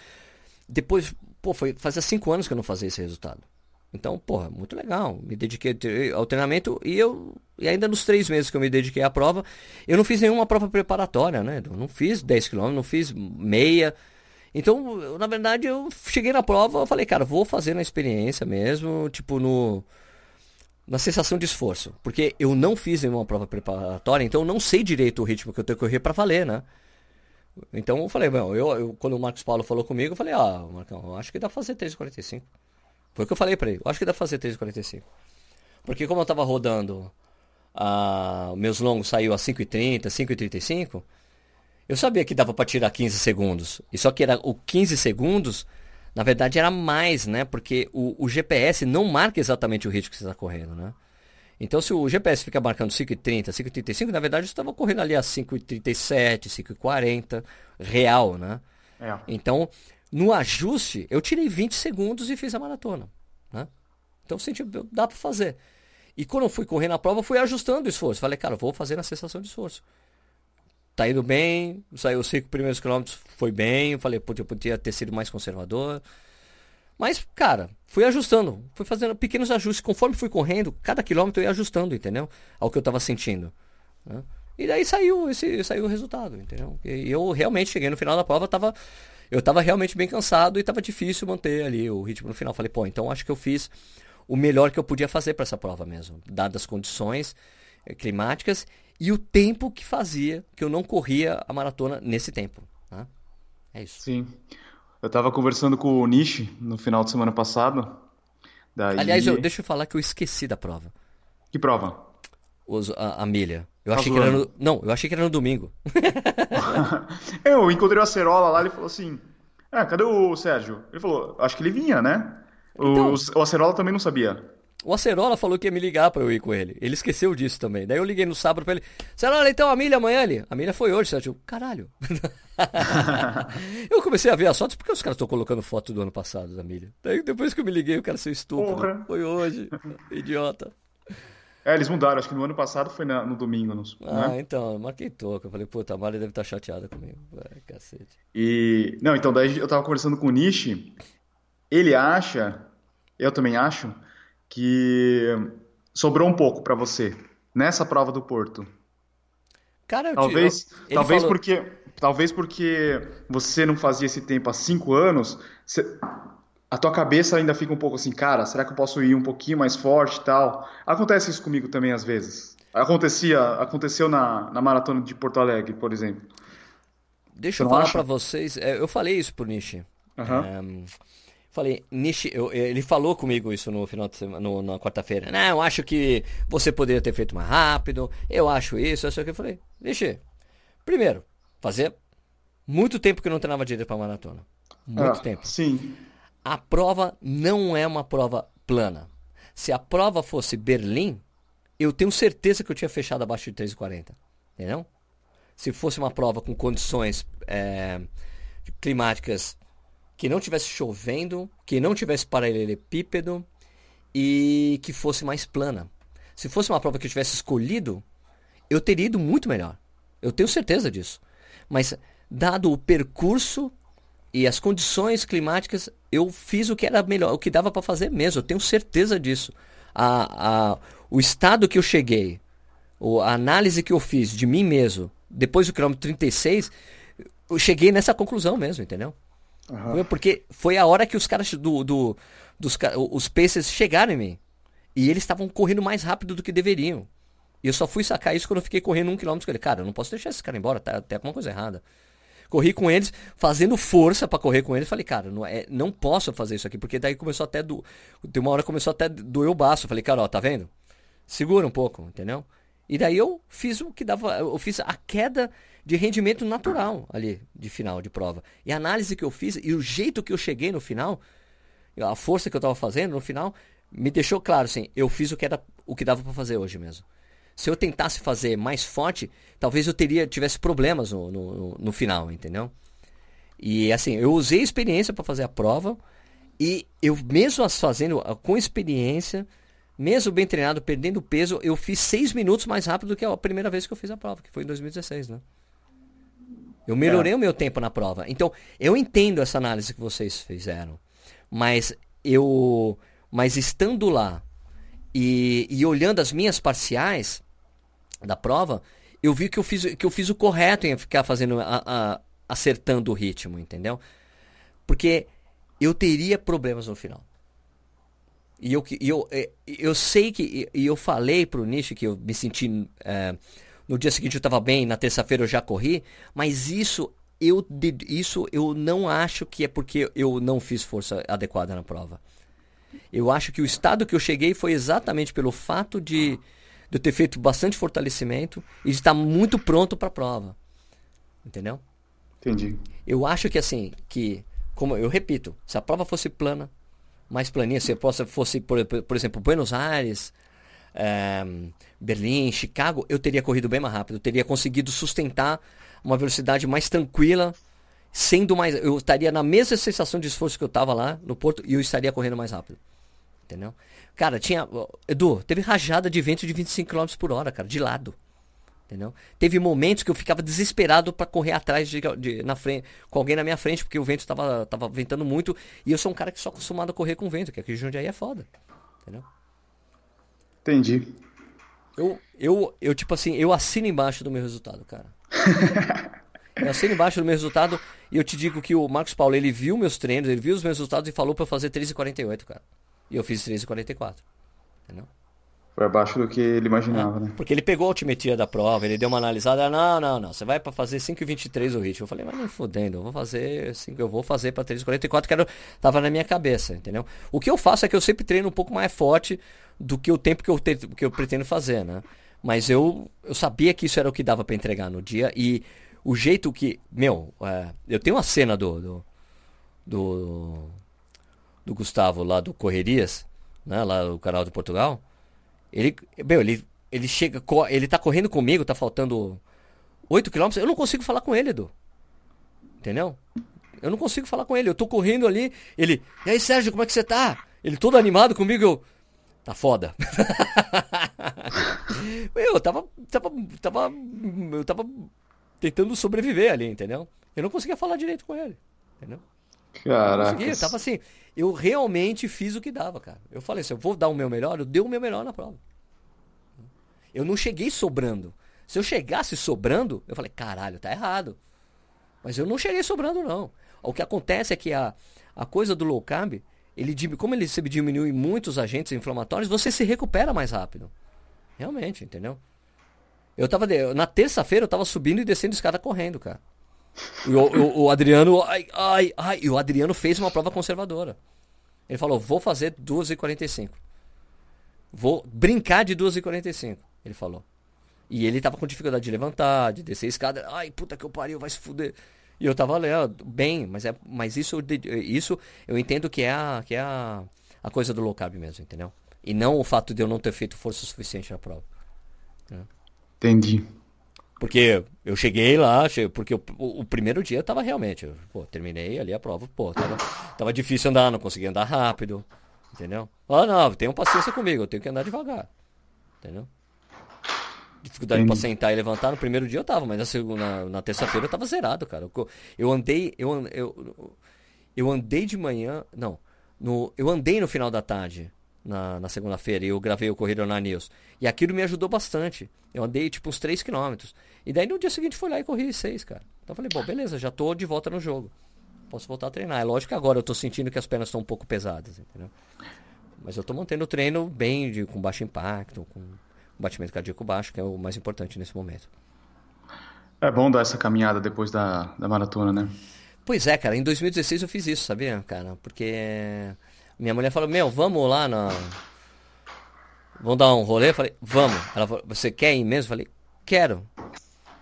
Depois, pô, foi, fazia 5 anos que eu não fazia esse resultado. Então, porra, muito legal. Me dediquei ao treinamento e eu. E ainda nos três meses que eu me dediquei à prova, eu não fiz nenhuma prova preparatória, né? Eu não fiz 10 km, não fiz meia. Então, eu, na verdade, eu cheguei na prova, eu falei, cara, vou fazer na experiência mesmo, tipo, no. Na sensação de esforço. Porque eu não fiz nenhuma prova preparatória, então eu não sei direito o ritmo que eu tenho que correr para valer, né? Então eu falei, bom, eu, eu, quando o Marcos Paulo falou comigo, eu falei, ah, Marcão, acho que dá pra fazer 3,45. Foi o que eu falei pra ele. Eu acho que dá pra fazer 3,45. Porque como eu tava rodando, uh, meus longos saiu a 5,30, 5,35, eu sabia que dava para tirar 15 segundos. E só que era o 15 segundos, na verdade era mais, né? Porque o, o GPS não marca exatamente o ritmo que você está correndo, né? Então, se o GPS fica marcando 5,30, 5,35, na verdade, você estava correndo ali a 5,37, 5,40, real, né? É. Então, no ajuste, eu tirei 20 segundos e fiz a maratona. Né? Então, senti, dá para fazer. E quando eu fui correr na prova, fui ajustando o esforço. Falei, cara, vou fazer na sensação de esforço. Tá indo bem, saiu os cinco primeiros quilômetros, foi bem. Eu falei, putz, eu podia ter sido mais conservador. Mas, cara, fui ajustando, fui fazendo pequenos ajustes. Conforme fui correndo, cada quilômetro eu ia ajustando, entendeu? Ao que eu estava sentindo. Né? E daí saiu esse saiu o resultado, entendeu? E eu realmente cheguei no final da prova, tava eu estava realmente bem cansado e estava difícil manter ali o ritmo no final. Falei, pô, então acho que eu fiz o melhor que eu podia fazer para essa prova mesmo, dadas as condições eh, climáticas e o tempo que fazia que eu não corria a maratona nesse tempo. Né? É isso. Sim. Eu estava conversando com o Nishi no final de semana passado. Daí... Aliás, eu, deixa eu falar que eu esqueci da prova. Que prova? Os, a, a milha. Eu tá achei que era no... Não, eu achei que era no domingo. eu encontrei o Acerola lá, ele falou assim: Ah, cadê o Sérgio? Ele falou, acho que ele vinha, né? Então, o, o Acerola também não sabia. O Acerola falou que ia me ligar para eu ir com ele. Ele esqueceu disso também. Daí eu liguei no sábado para ele. Acerola, então a milha amanhã ali. A milha foi hoje, Sérgio. Caralho. eu comecei a ver as fotos porque os caras estão colocando foto do ano passado da milha. Daí depois que eu me liguei, o cara seu estúpido. Porra. Foi hoje. Idiota. É, eles mudaram, acho que no ano passado foi na, no domingo. No, ah, né? então, eu marquei toca. Eu falei, puta, a Mari deve estar tá chateada comigo. É, cacete. E. Não, então, daí eu tava conversando com o Nishi. Ele acha, eu também acho, que sobrou um pouco para você nessa prova do Porto. Cara, eu talvez, te... talvez falou... porque, talvez porque você não fazia esse tempo há cinco anos. Você a tua cabeça ainda fica um pouco assim, cara, será que eu posso ir um pouquinho mais forte e tal? Acontece isso comigo também às vezes. Acontecia, aconteceu na, na maratona de Porto Alegre, por exemplo. Deixa Você eu falar para vocês, é, eu falei isso pro Nishi. Uhum. É, falei, Nishi, eu, ele falou comigo isso no final de semana, no, na quarta-feira. Não, eu acho que você poderia ter feito mais rápido. Eu acho isso, eu sei o que eu falei. Nishi, primeiro, fazer muito tempo que eu não treinava direito para maratona. Muito ah, tempo. Sim a prova não é uma prova plana. Se a prova fosse Berlim, eu tenho certeza que eu tinha fechado abaixo de 3,40. Entendeu? Se fosse uma prova com condições é, climáticas que não tivesse chovendo, que não tivesse paralelepípedo e que fosse mais plana. Se fosse uma prova que eu tivesse escolhido, eu teria ido muito melhor. Eu tenho certeza disso. Mas, dado o percurso e as condições climáticas, eu fiz o que era melhor, o que dava para fazer mesmo. Eu tenho certeza disso. A, a, o estado que eu cheguei, a análise que eu fiz de mim mesmo, depois do quilômetro 36, eu cheguei nessa conclusão mesmo, entendeu? Uhum. Porque foi a hora que os caras do, do dos os Pacers chegaram em mim. E eles estavam correndo mais rápido do que deveriam. E eu só fui sacar isso quando eu fiquei correndo um quilômetro. Cara, eu não posso deixar esse cara embora, tá, tem alguma coisa errada corri com eles, fazendo força para correr com eles. Falei, cara, não, é, não posso fazer isso aqui, porque daí começou até do. Tem uma hora começou até doer o baço. Falei, cara, ó, tá vendo? Segura um pouco, entendeu? E daí eu fiz o que dava. Eu fiz a queda de rendimento natural ali, de final de prova. E a análise que eu fiz e o jeito que eu cheguei no final, a força que eu tava fazendo no final, me deixou claro assim, eu fiz o que era o que dava para fazer hoje mesmo. Se eu tentasse fazer mais forte, talvez eu teria tivesse problemas no, no, no final, entendeu? E assim, eu usei a experiência para fazer a prova e eu mesmo as fazendo com experiência, mesmo bem treinado, perdendo peso, eu fiz seis minutos mais rápido do que a primeira vez que eu fiz a prova, que foi em 2016, né? Eu melhorei é. o meu tempo na prova. Então, eu entendo essa análise que vocês fizeram. Mas eu. Mas estando lá e, e olhando as minhas parciais da prova, eu vi que eu fiz, que eu fiz o correto em ficar fazendo. A, a, acertando o ritmo, entendeu? Porque eu teria problemas no final. E eu, eu, é, eu sei que. E eu falei pro Nishi que eu me senti. É, no dia seguinte eu estava bem, na terça-feira eu já corri, mas isso eu, isso eu não acho que é porque eu não fiz força adequada na prova. Eu acho que o estado que eu cheguei foi exatamente pelo fato de, de eu ter feito bastante fortalecimento e de estar muito pronto para a prova. Entendeu? Entendi. Eu acho que assim, que, como eu repito, se a prova fosse plana, mais planinha, se a fosse, por, por exemplo, Buenos Aires, é, Berlim, Chicago, eu teria corrido bem mais rápido. Eu teria conseguido sustentar uma velocidade mais tranquila, sendo mais. Eu estaria na mesma sensação de esforço que eu estava lá no Porto e eu estaria correndo mais rápido. Entendeu? Cara, tinha. Edu, teve rajada de vento de 25 km por hora, cara, de lado. Entendeu? Teve momentos que eu ficava desesperado para correr atrás de, de, na frente, com alguém na minha frente, porque o vento estava tava ventando muito. E eu sou um cara que só acostumado a correr com vento, que aqui em Jundiaí é foda. Entendeu? Entendi. Eu, eu, eu, tipo assim, eu assino embaixo do meu resultado, cara. eu assino embaixo do meu resultado e eu te digo que o Marcos Paulo, ele viu meus treinos, ele viu os meus resultados e falou para eu fazer 3,48, cara. E eu fiz 3,44. Entendeu? Foi abaixo do que ele imaginava, é, né? Porque ele pegou a altimetria da prova, ele deu uma analisada, não, não, não, você vai para fazer 5,23 o ritmo. Eu falei, mas nem fodendo, eu vou fazer 5, eu vou fazer para 3,44, que era, tava na minha cabeça, entendeu? O que eu faço é que eu sempre treino um pouco mais forte do que o tempo que eu, te, que eu pretendo fazer, né? Mas eu, eu sabia que isso era o que dava para entregar no dia e o jeito que, meu, é, eu tenho uma cena do, do, do, do Gustavo lá do Correrias, né, lá do canal de Portugal, ele, meu, ele, ele chega, ele tá correndo comigo, tá faltando 8 km, eu não consigo falar com ele, Edu. Entendeu? Eu não consigo falar com ele. Eu tô correndo ali, ele, e aí, Sérgio, como é que você tá? Ele todo animado comigo, eu, tá foda. eu tava, tava, tava, eu tava tentando sobreviver ali, entendeu? Eu não conseguia falar direito com ele, entendeu? Caraca. Eu tava assim, eu realmente fiz o que dava, cara. Eu falei assim, eu vou dar o meu melhor, eu dei o meu melhor na prova. Eu não cheguei sobrando. Se eu chegasse sobrando, eu falei, caralho, tá errado. Mas eu não cheguei sobrando, não. O que acontece é que a, a coisa do low carb, ele, como ele se diminui muitos agentes inflamatórios, você se recupera mais rápido. Realmente, entendeu? Eu tava. Na terça-feira eu tava subindo e descendo escada correndo, cara. O, o, o, Adriano. Ai, ai, ai. E o Adriano fez uma prova conservadora. Ele falou: vou fazer 2h45. Vou brincar de 2h45. Ele falou. E ele tava com dificuldade de levantar, de descer a escada. Ai, puta que eu pariu, vai se fuder. E eu tava lendo, bem, mas, é, mas isso, isso eu entendo que é, a, que é a, a coisa do low carb mesmo, entendeu? E não o fato de eu não ter feito força suficiente na prova. Entendi. Porque eu cheguei lá, porque o, o, o, primeiro dia tava realmente, pô, terminei ali a prova, pô, tava, tava difícil andar, não conseguia andar rápido, entendeu? Ah, não, tenham paciência comigo, eu tenho que andar devagar, entendeu? Dificuldade para sentar e levantar, no primeiro dia eu tava, mas na, segunda, na terça-feira eu tava zerado, cara. Eu, eu andei, eu, eu, eu andei de manhã, não, no, eu andei no final da tarde, na, na segunda-feira e eu gravei o Corrida na News. E aquilo me ajudou bastante. Eu andei tipo uns 3 km. E daí no dia seguinte fui lá e corri 6, cara. Então eu falei, bom, beleza, já tô de volta no jogo. Posso voltar a treinar. É lógico que agora eu tô sentindo que as pernas estão um pouco pesadas, entendeu? Mas eu tô mantendo o treino bem, de, com baixo impacto, com batimento cardíaco baixo, que é o mais importante nesse momento. É bom dar essa caminhada depois da, da maratona, né? Pois é, cara. Em 2016 eu fiz isso, sabia, cara? Porque minha mulher falou, meu, vamos lá na. Vamos dar um rolê? Eu falei, vamos. Ela falou, você quer ir mesmo? Eu falei, quero.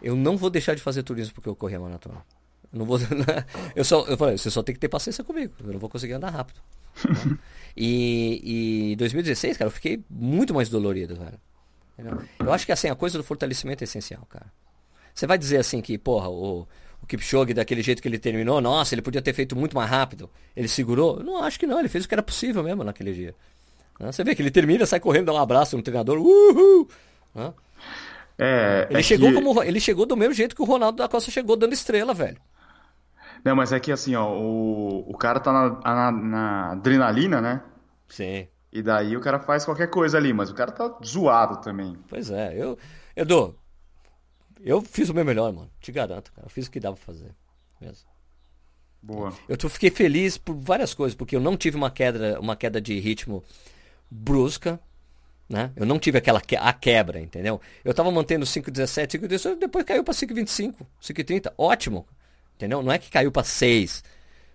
Eu não vou deixar de fazer turismo porque eu corri a maratona. Eu não vou. eu só, eu falei, você só tem que ter paciência comigo. Eu não vou conseguir andar rápido. e, e 2016, cara, eu fiquei muito mais dolorido. Entendeu? Eu acho que assim, a coisa do fortalecimento é essencial, cara. Você vai dizer assim que, porra, o, o Kipchoge, daquele jeito que ele terminou, nossa, ele podia ter feito muito mais rápido. Ele segurou? Não acho que não, ele fez o que era possível mesmo naquele dia. Você vê que ele termina, sai correndo, dá um abraço no treinador, uhul! É, ele, é chegou que... como, ele chegou do mesmo jeito que o Ronaldo da Costa chegou, dando estrela, velho. Não, mas é que assim, ó, o, o cara tá na, na, na adrenalina, né? Sim. E daí o cara faz qualquer coisa ali, mas o cara tá zoado também. Pois é, eu. Edu, eu fiz o meu melhor, mano. Te garanto, cara. Eu fiz o que dava pra fazer. Mesmo. Boa. Eu fiquei feliz por várias coisas, porque eu não tive uma queda, uma queda de ritmo brusca. Né? Eu não tive aquela que, a quebra, entendeu? Eu tava mantendo 5,17, 5,18, depois caiu para 5,25, 5,30. Ótimo. Entendeu? Não é que caiu para 6,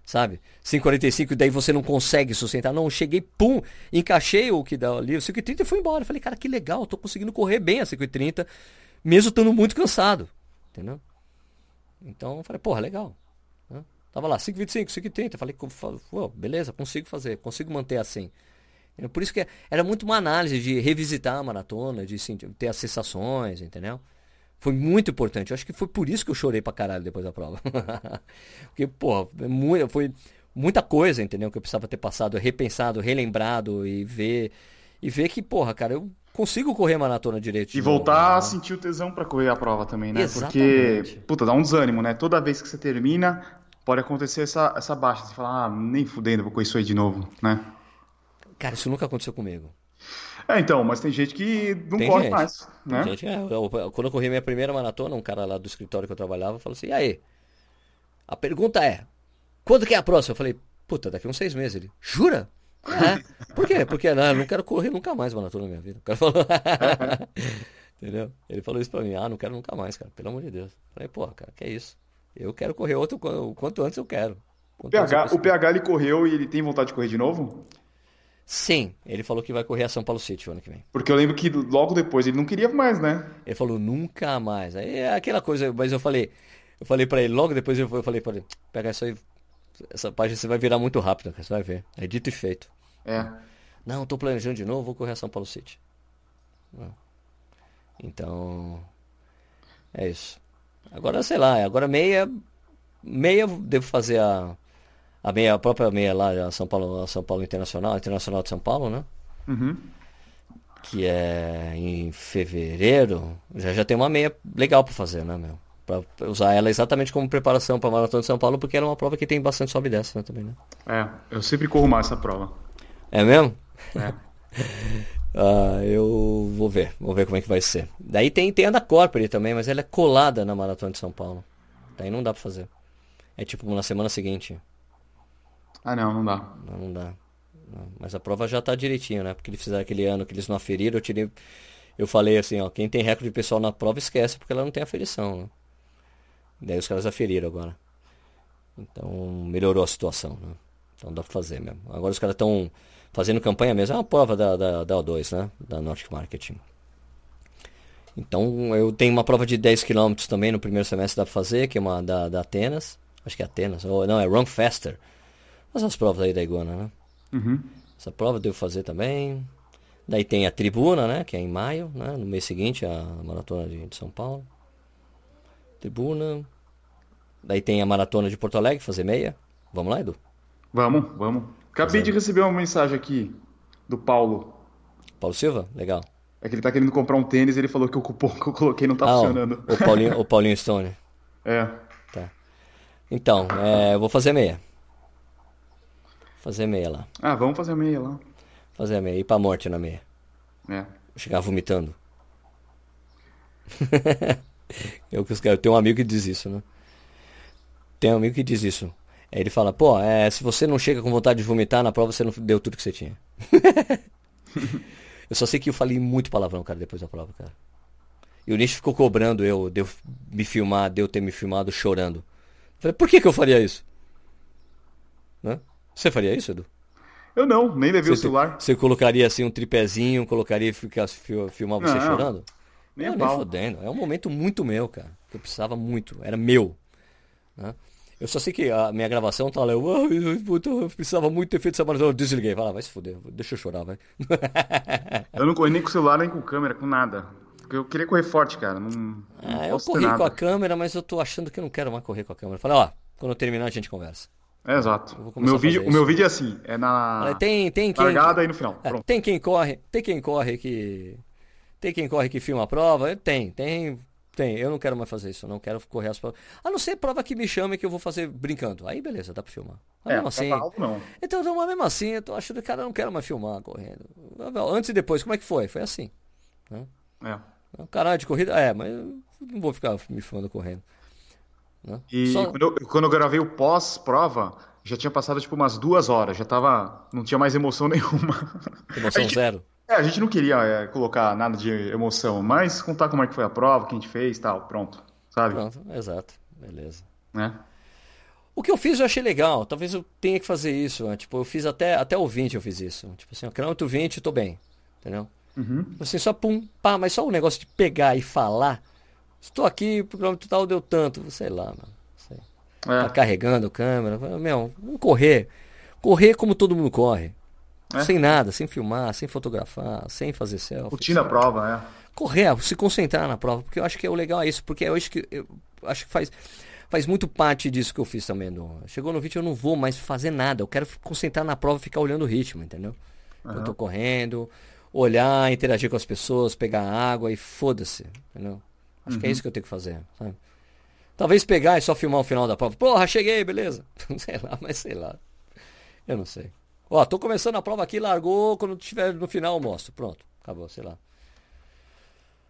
sabe? 5,45 e daí você não consegue sustentar. Não, cheguei, pum, encaixei o que dá ali, o 5,30 e fui embora. Eu falei, cara, que legal, tô conseguindo correr bem a 5,30, mesmo estando muito cansado. Entendeu? Então eu falei, porra, legal. Né? Tava lá, 5,25, 5,30. Falei, pô, beleza, consigo fazer, consigo manter assim. Por isso que era muito uma análise de revisitar a maratona, de sentir, ter as sensações, entendeu? Foi muito importante. Eu acho que foi por isso que eu chorei pra caralho depois da prova. Porque, pô, é foi muita coisa, entendeu? Que eu precisava ter passado, repensado, relembrado e ver. E ver que, porra, cara, eu consigo correr maratona direito. E voltar né? a sentir o tesão para correr a prova também, né? Exatamente. Porque, puta, dá um desânimo, né? Toda vez que você termina, pode acontecer essa, essa baixa. Você fala, ah, nem fudendo, vou correr isso aí de novo, né? Cara, isso nunca aconteceu comigo. É, então, mas tem gente que não tem corre gente. mais, né? Tem gente, é, eu, quando eu corri minha primeira maratona, um cara lá do escritório que eu trabalhava falou assim, e aí? A pergunta é, quando que é a próxima? Eu falei, puta, daqui uns seis meses. Ele, jura? É. Por quê? Porque não, eu não quero correr nunca mais maratona na minha vida. O cara falou... Entendeu? Ele falou isso pra mim, ah, não quero nunca mais, cara, pelo amor de Deus. Eu falei, pô, cara, que é isso? Eu quero correr outro o quanto antes eu quero. O PH, o PH ele correu e ele tem vontade de correr de novo? Sim, ele falou que vai correr a São Paulo City o ano que vem. Porque eu lembro que logo depois ele não queria mais, né? Ele falou nunca mais. Aí é aquela coisa, mas eu falei, eu falei para ele logo depois eu falei para ele, pega isso aí, essa página você vai virar muito rápido, você vai ver. É dito e feito. É. Não, tô planejando de novo, vou correr a São Paulo City. Então, é isso. Agora sei lá, agora meia meia devo fazer a a meia, a própria meia lá, a São Paulo, a São Paulo Internacional, a Internacional de São Paulo, né? Uhum. Que é em fevereiro, já já tem uma meia legal para fazer, né, meu? Pra usar ela exatamente como preparação para a Maratona de São Paulo, porque ela é uma prova que tem bastante sobe e desce, né, também, né? É, eu sempre corro mais essa prova. É mesmo? É. ah, eu vou ver, vou ver como é que vai ser. Daí tem, tem a da Corpore também, mas ela é colada na Maratona de São Paulo. Daí não dá para fazer. É tipo na semana seguinte. Ah, não, não dá. Não, não dá. Não. Mas a prova já tá direitinho, né? Porque eles fizeram aquele ano que eles não aferiram, eu tirei. Eu falei assim, ó, quem tem recorde pessoal na prova esquece porque ela não tem aferição, né? Daí os caras aferiram agora. Então melhorou a situação, né? Então dá pra fazer mesmo. Agora os caras estão fazendo campanha mesmo. É uma prova da, da, da O2, né? Da Nordic Marketing. Então eu tenho uma prova de 10 km também no primeiro semestre dá pra fazer, que é uma da, da Atenas. Acho que é Atenas. Ou não, é Run Faster essas provas aí da Iguana, né? Uhum. Essa prova eu devo fazer também. Daí tem a Tribuna, né? Que é em maio, né? No mês seguinte, a Maratona de, de São Paulo. Tribuna. Daí tem a Maratona de Porto Alegre, fazer meia. Vamos lá, Edu? Vamos, vamos. Acabei de receber uma mensagem aqui do Paulo. Paulo Silva? Legal. É que ele tá querendo comprar um tênis e ele falou que o cupom que eu coloquei não tá ah, funcionando. O Paulinho, o Paulinho Stone. É. Tá. Então, é, eu vou fazer meia. Fazer meia lá. Ah, vamos fazer meia lá. Fazer a meia. Ir pra morte na meia. É. Chegar vomitando. eu, eu tenho um amigo que diz isso, né? Tem um amigo que diz isso. Aí ele fala, pô, é, se você não chega com vontade de vomitar na prova, você não deu tudo que você tinha. eu só sei que eu falei muito palavrão, cara, depois da prova, cara. E o Nish ficou cobrando eu, de eu me filmar, de eu ter me filmado chorando. Eu falei, por que, que eu faria isso? Né? Você faria isso, Edu? Eu não, nem levei você, o celular. Você colocaria assim um tripézinho, colocaria e ficasse filmar você não, chorando? Nem, não, nem fodendo. É um momento muito meu, cara. Que eu precisava muito. Era meu. Né? Eu só sei que a minha gravação tá lá, eu, "Ah, eu, eu precisava muito ter feito essa maratona, eu desliguei, vai lá, vai se fuder, deixa eu chorar, vai. Eu não corri nem com o celular, nem com câmera, com nada. Porque eu queria correr forte, cara. Não, não Ah, eu posso ter corri com a câmera, mas eu tô achando que eu não quero mais correr com a câmera. Falei, ó, quando eu terminar a gente conversa. É, exato. Eu O meu, vídeo, o meu vídeo é assim, é na tem, tem quem. largada e no final. É, tem quem corre, tem quem corre que. Tem quem corre que filma a prova? Tem, tem, tem. Eu não quero mais fazer isso, eu não quero correr as provas. A não ser prova que me chame que eu vou fazer brincando. Aí beleza, dá pra filmar. Mas É, mesmo assim. prova alto não. Então, não, mas mesmo assim, eu tô achando que cara, eu não quero mais filmar correndo. Antes e depois, como é que foi? Foi assim. É. Caralho, de corrida? É, mas eu não vou ficar me filmando correndo. né? E Só- quando, eu, quando eu gravei o pós-prova, já tinha passado tipo umas duas horas, já tava. Não tinha mais emoção nenhuma. Emoção gente- zero. É, a gente não queria é, colocar nada de emoção, mas contar como é que foi a prova, que a gente fez e tal, pronto. Sabe? Pronto, exato. Beleza. Né? O que eu fiz eu achei legal. Talvez eu tenha que fazer isso. né? Tipo, eu fiz até, até o 20 eu fiz isso. Tipo assim, quilômetro 20, tô bem. Entendeu? Uhum. Tipo Assim, só pum, pá, mas só o negócio de pegar e falar. Estou aqui, pro quilômetro tal deu tanto. Sei lá, mano. Sei. Tá É, carregando câmera. Meu, vamos correr. Correr como todo mundo corre. É. Sem nada, sem filmar, sem fotografar, sem fazer selfie. curtindo a prova, é. correr, se concentrar na prova, porque eu acho que é o legal é isso, porque eu acho que eu acho que faz faz muito parte disso que eu fiz também. No, chegou no vídeo eu não vou mais fazer nada, eu quero concentrar na prova e ficar olhando o ritmo, entendeu? Eu tô correndo, olhar, interagir com as pessoas, pegar água e foda-se, entendeu? Acho que é isso que eu tenho que fazer, sabe? Talvez pegar e só filmar o final da prova. Porra, cheguei, beleza. sei lá, mas sei lá. Eu não sei. Ó, tô começando a prova aqui, largou, quando tiver no final eu mostro. Pronto, acabou, sei lá.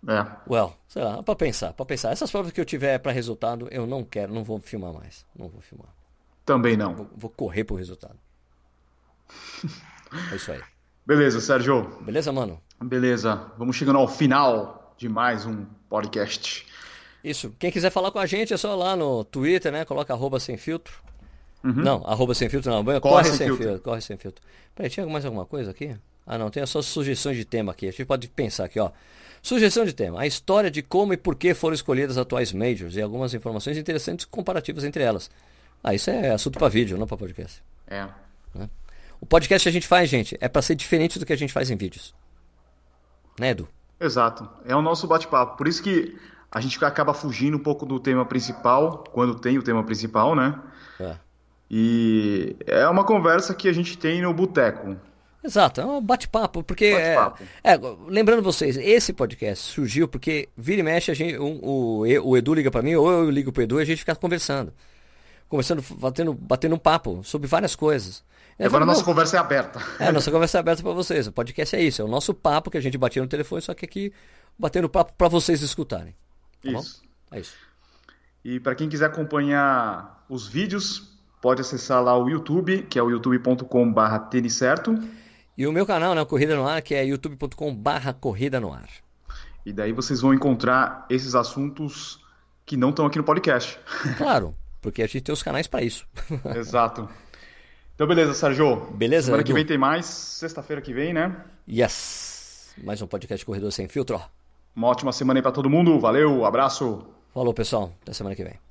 É. Well, sei lá, pra pensar, pra pensar. Essas provas que eu tiver pra resultado, eu não quero, não vou filmar mais. Não vou filmar. Também não. Vou, vou correr pro resultado. É isso aí. Beleza, Sérgio. Beleza, mano? Beleza. Vamos chegando ao final de mais um podcast. Isso. Quem quiser falar com a gente é só lá no Twitter, né? Coloca arroba sem filtro. Não, arroba sem filtro não. Corre, sem sem, filtro. filtro. Corre sem filtro. Peraí, tinha mais alguma coisa aqui? Ah, não. Tem só sugestões de tema aqui. A gente pode pensar aqui, ó. Sugestão de tema. A história de como e por que foram escolhidas as atuais majors e algumas informações interessantes comparativas entre elas. Ah, isso é assunto pra vídeo, não pra podcast. É. O podcast que a gente faz, gente, é pra ser diferente do que a gente faz em vídeos. Né, Edu? Exato. É o nosso bate-papo. Por isso que a gente acaba fugindo um pouco do tema principal, quando tem o tema principal, né? É. E é uma conversa que a gente tem no boteco. Exato, é um bate-papo, porque é, Bate-papo. é, lembrando vocês, esse podcast surgiu porque vira e mexe a gente, um- o, o Edu liga pra mim ou eu ligo pro Edu e a gente fica conversando, conversando, batendo, batendo um papo sobre várias coisas. Eu Agora a falo, nossa "Não, conversa é aberta. é, a nossa conversa é aberta pra vocês. O podcast é isso, é o nosso papo que a gente batia no telefone, só que aqui batendo papo pra vocês escutarem. Tá bom? Isso. É isso. E para quem quiser acompanhar os vídeos, pode acessar lá o YouTube, que é o youtube.com/barra tênis certo. E o meu canal, né, Corrida no Ar, que é youtube.com/barra Corrida no Ar. E daí vocês vão encontrar esses assuntos que não estão aqui no podcast. Claro, porque a gente tem os canais pra isso. Exato. Então, beleza, Sérgio. Beleza, Semana que Edu? vem tem mais. Sexta-feira que vem, né? Yes! Mais um podcast Corredor Sem Filtro. Uma ótima semana aí para todo mundo. Valeu, abraço. Falou, pessoal. Até semana que vem.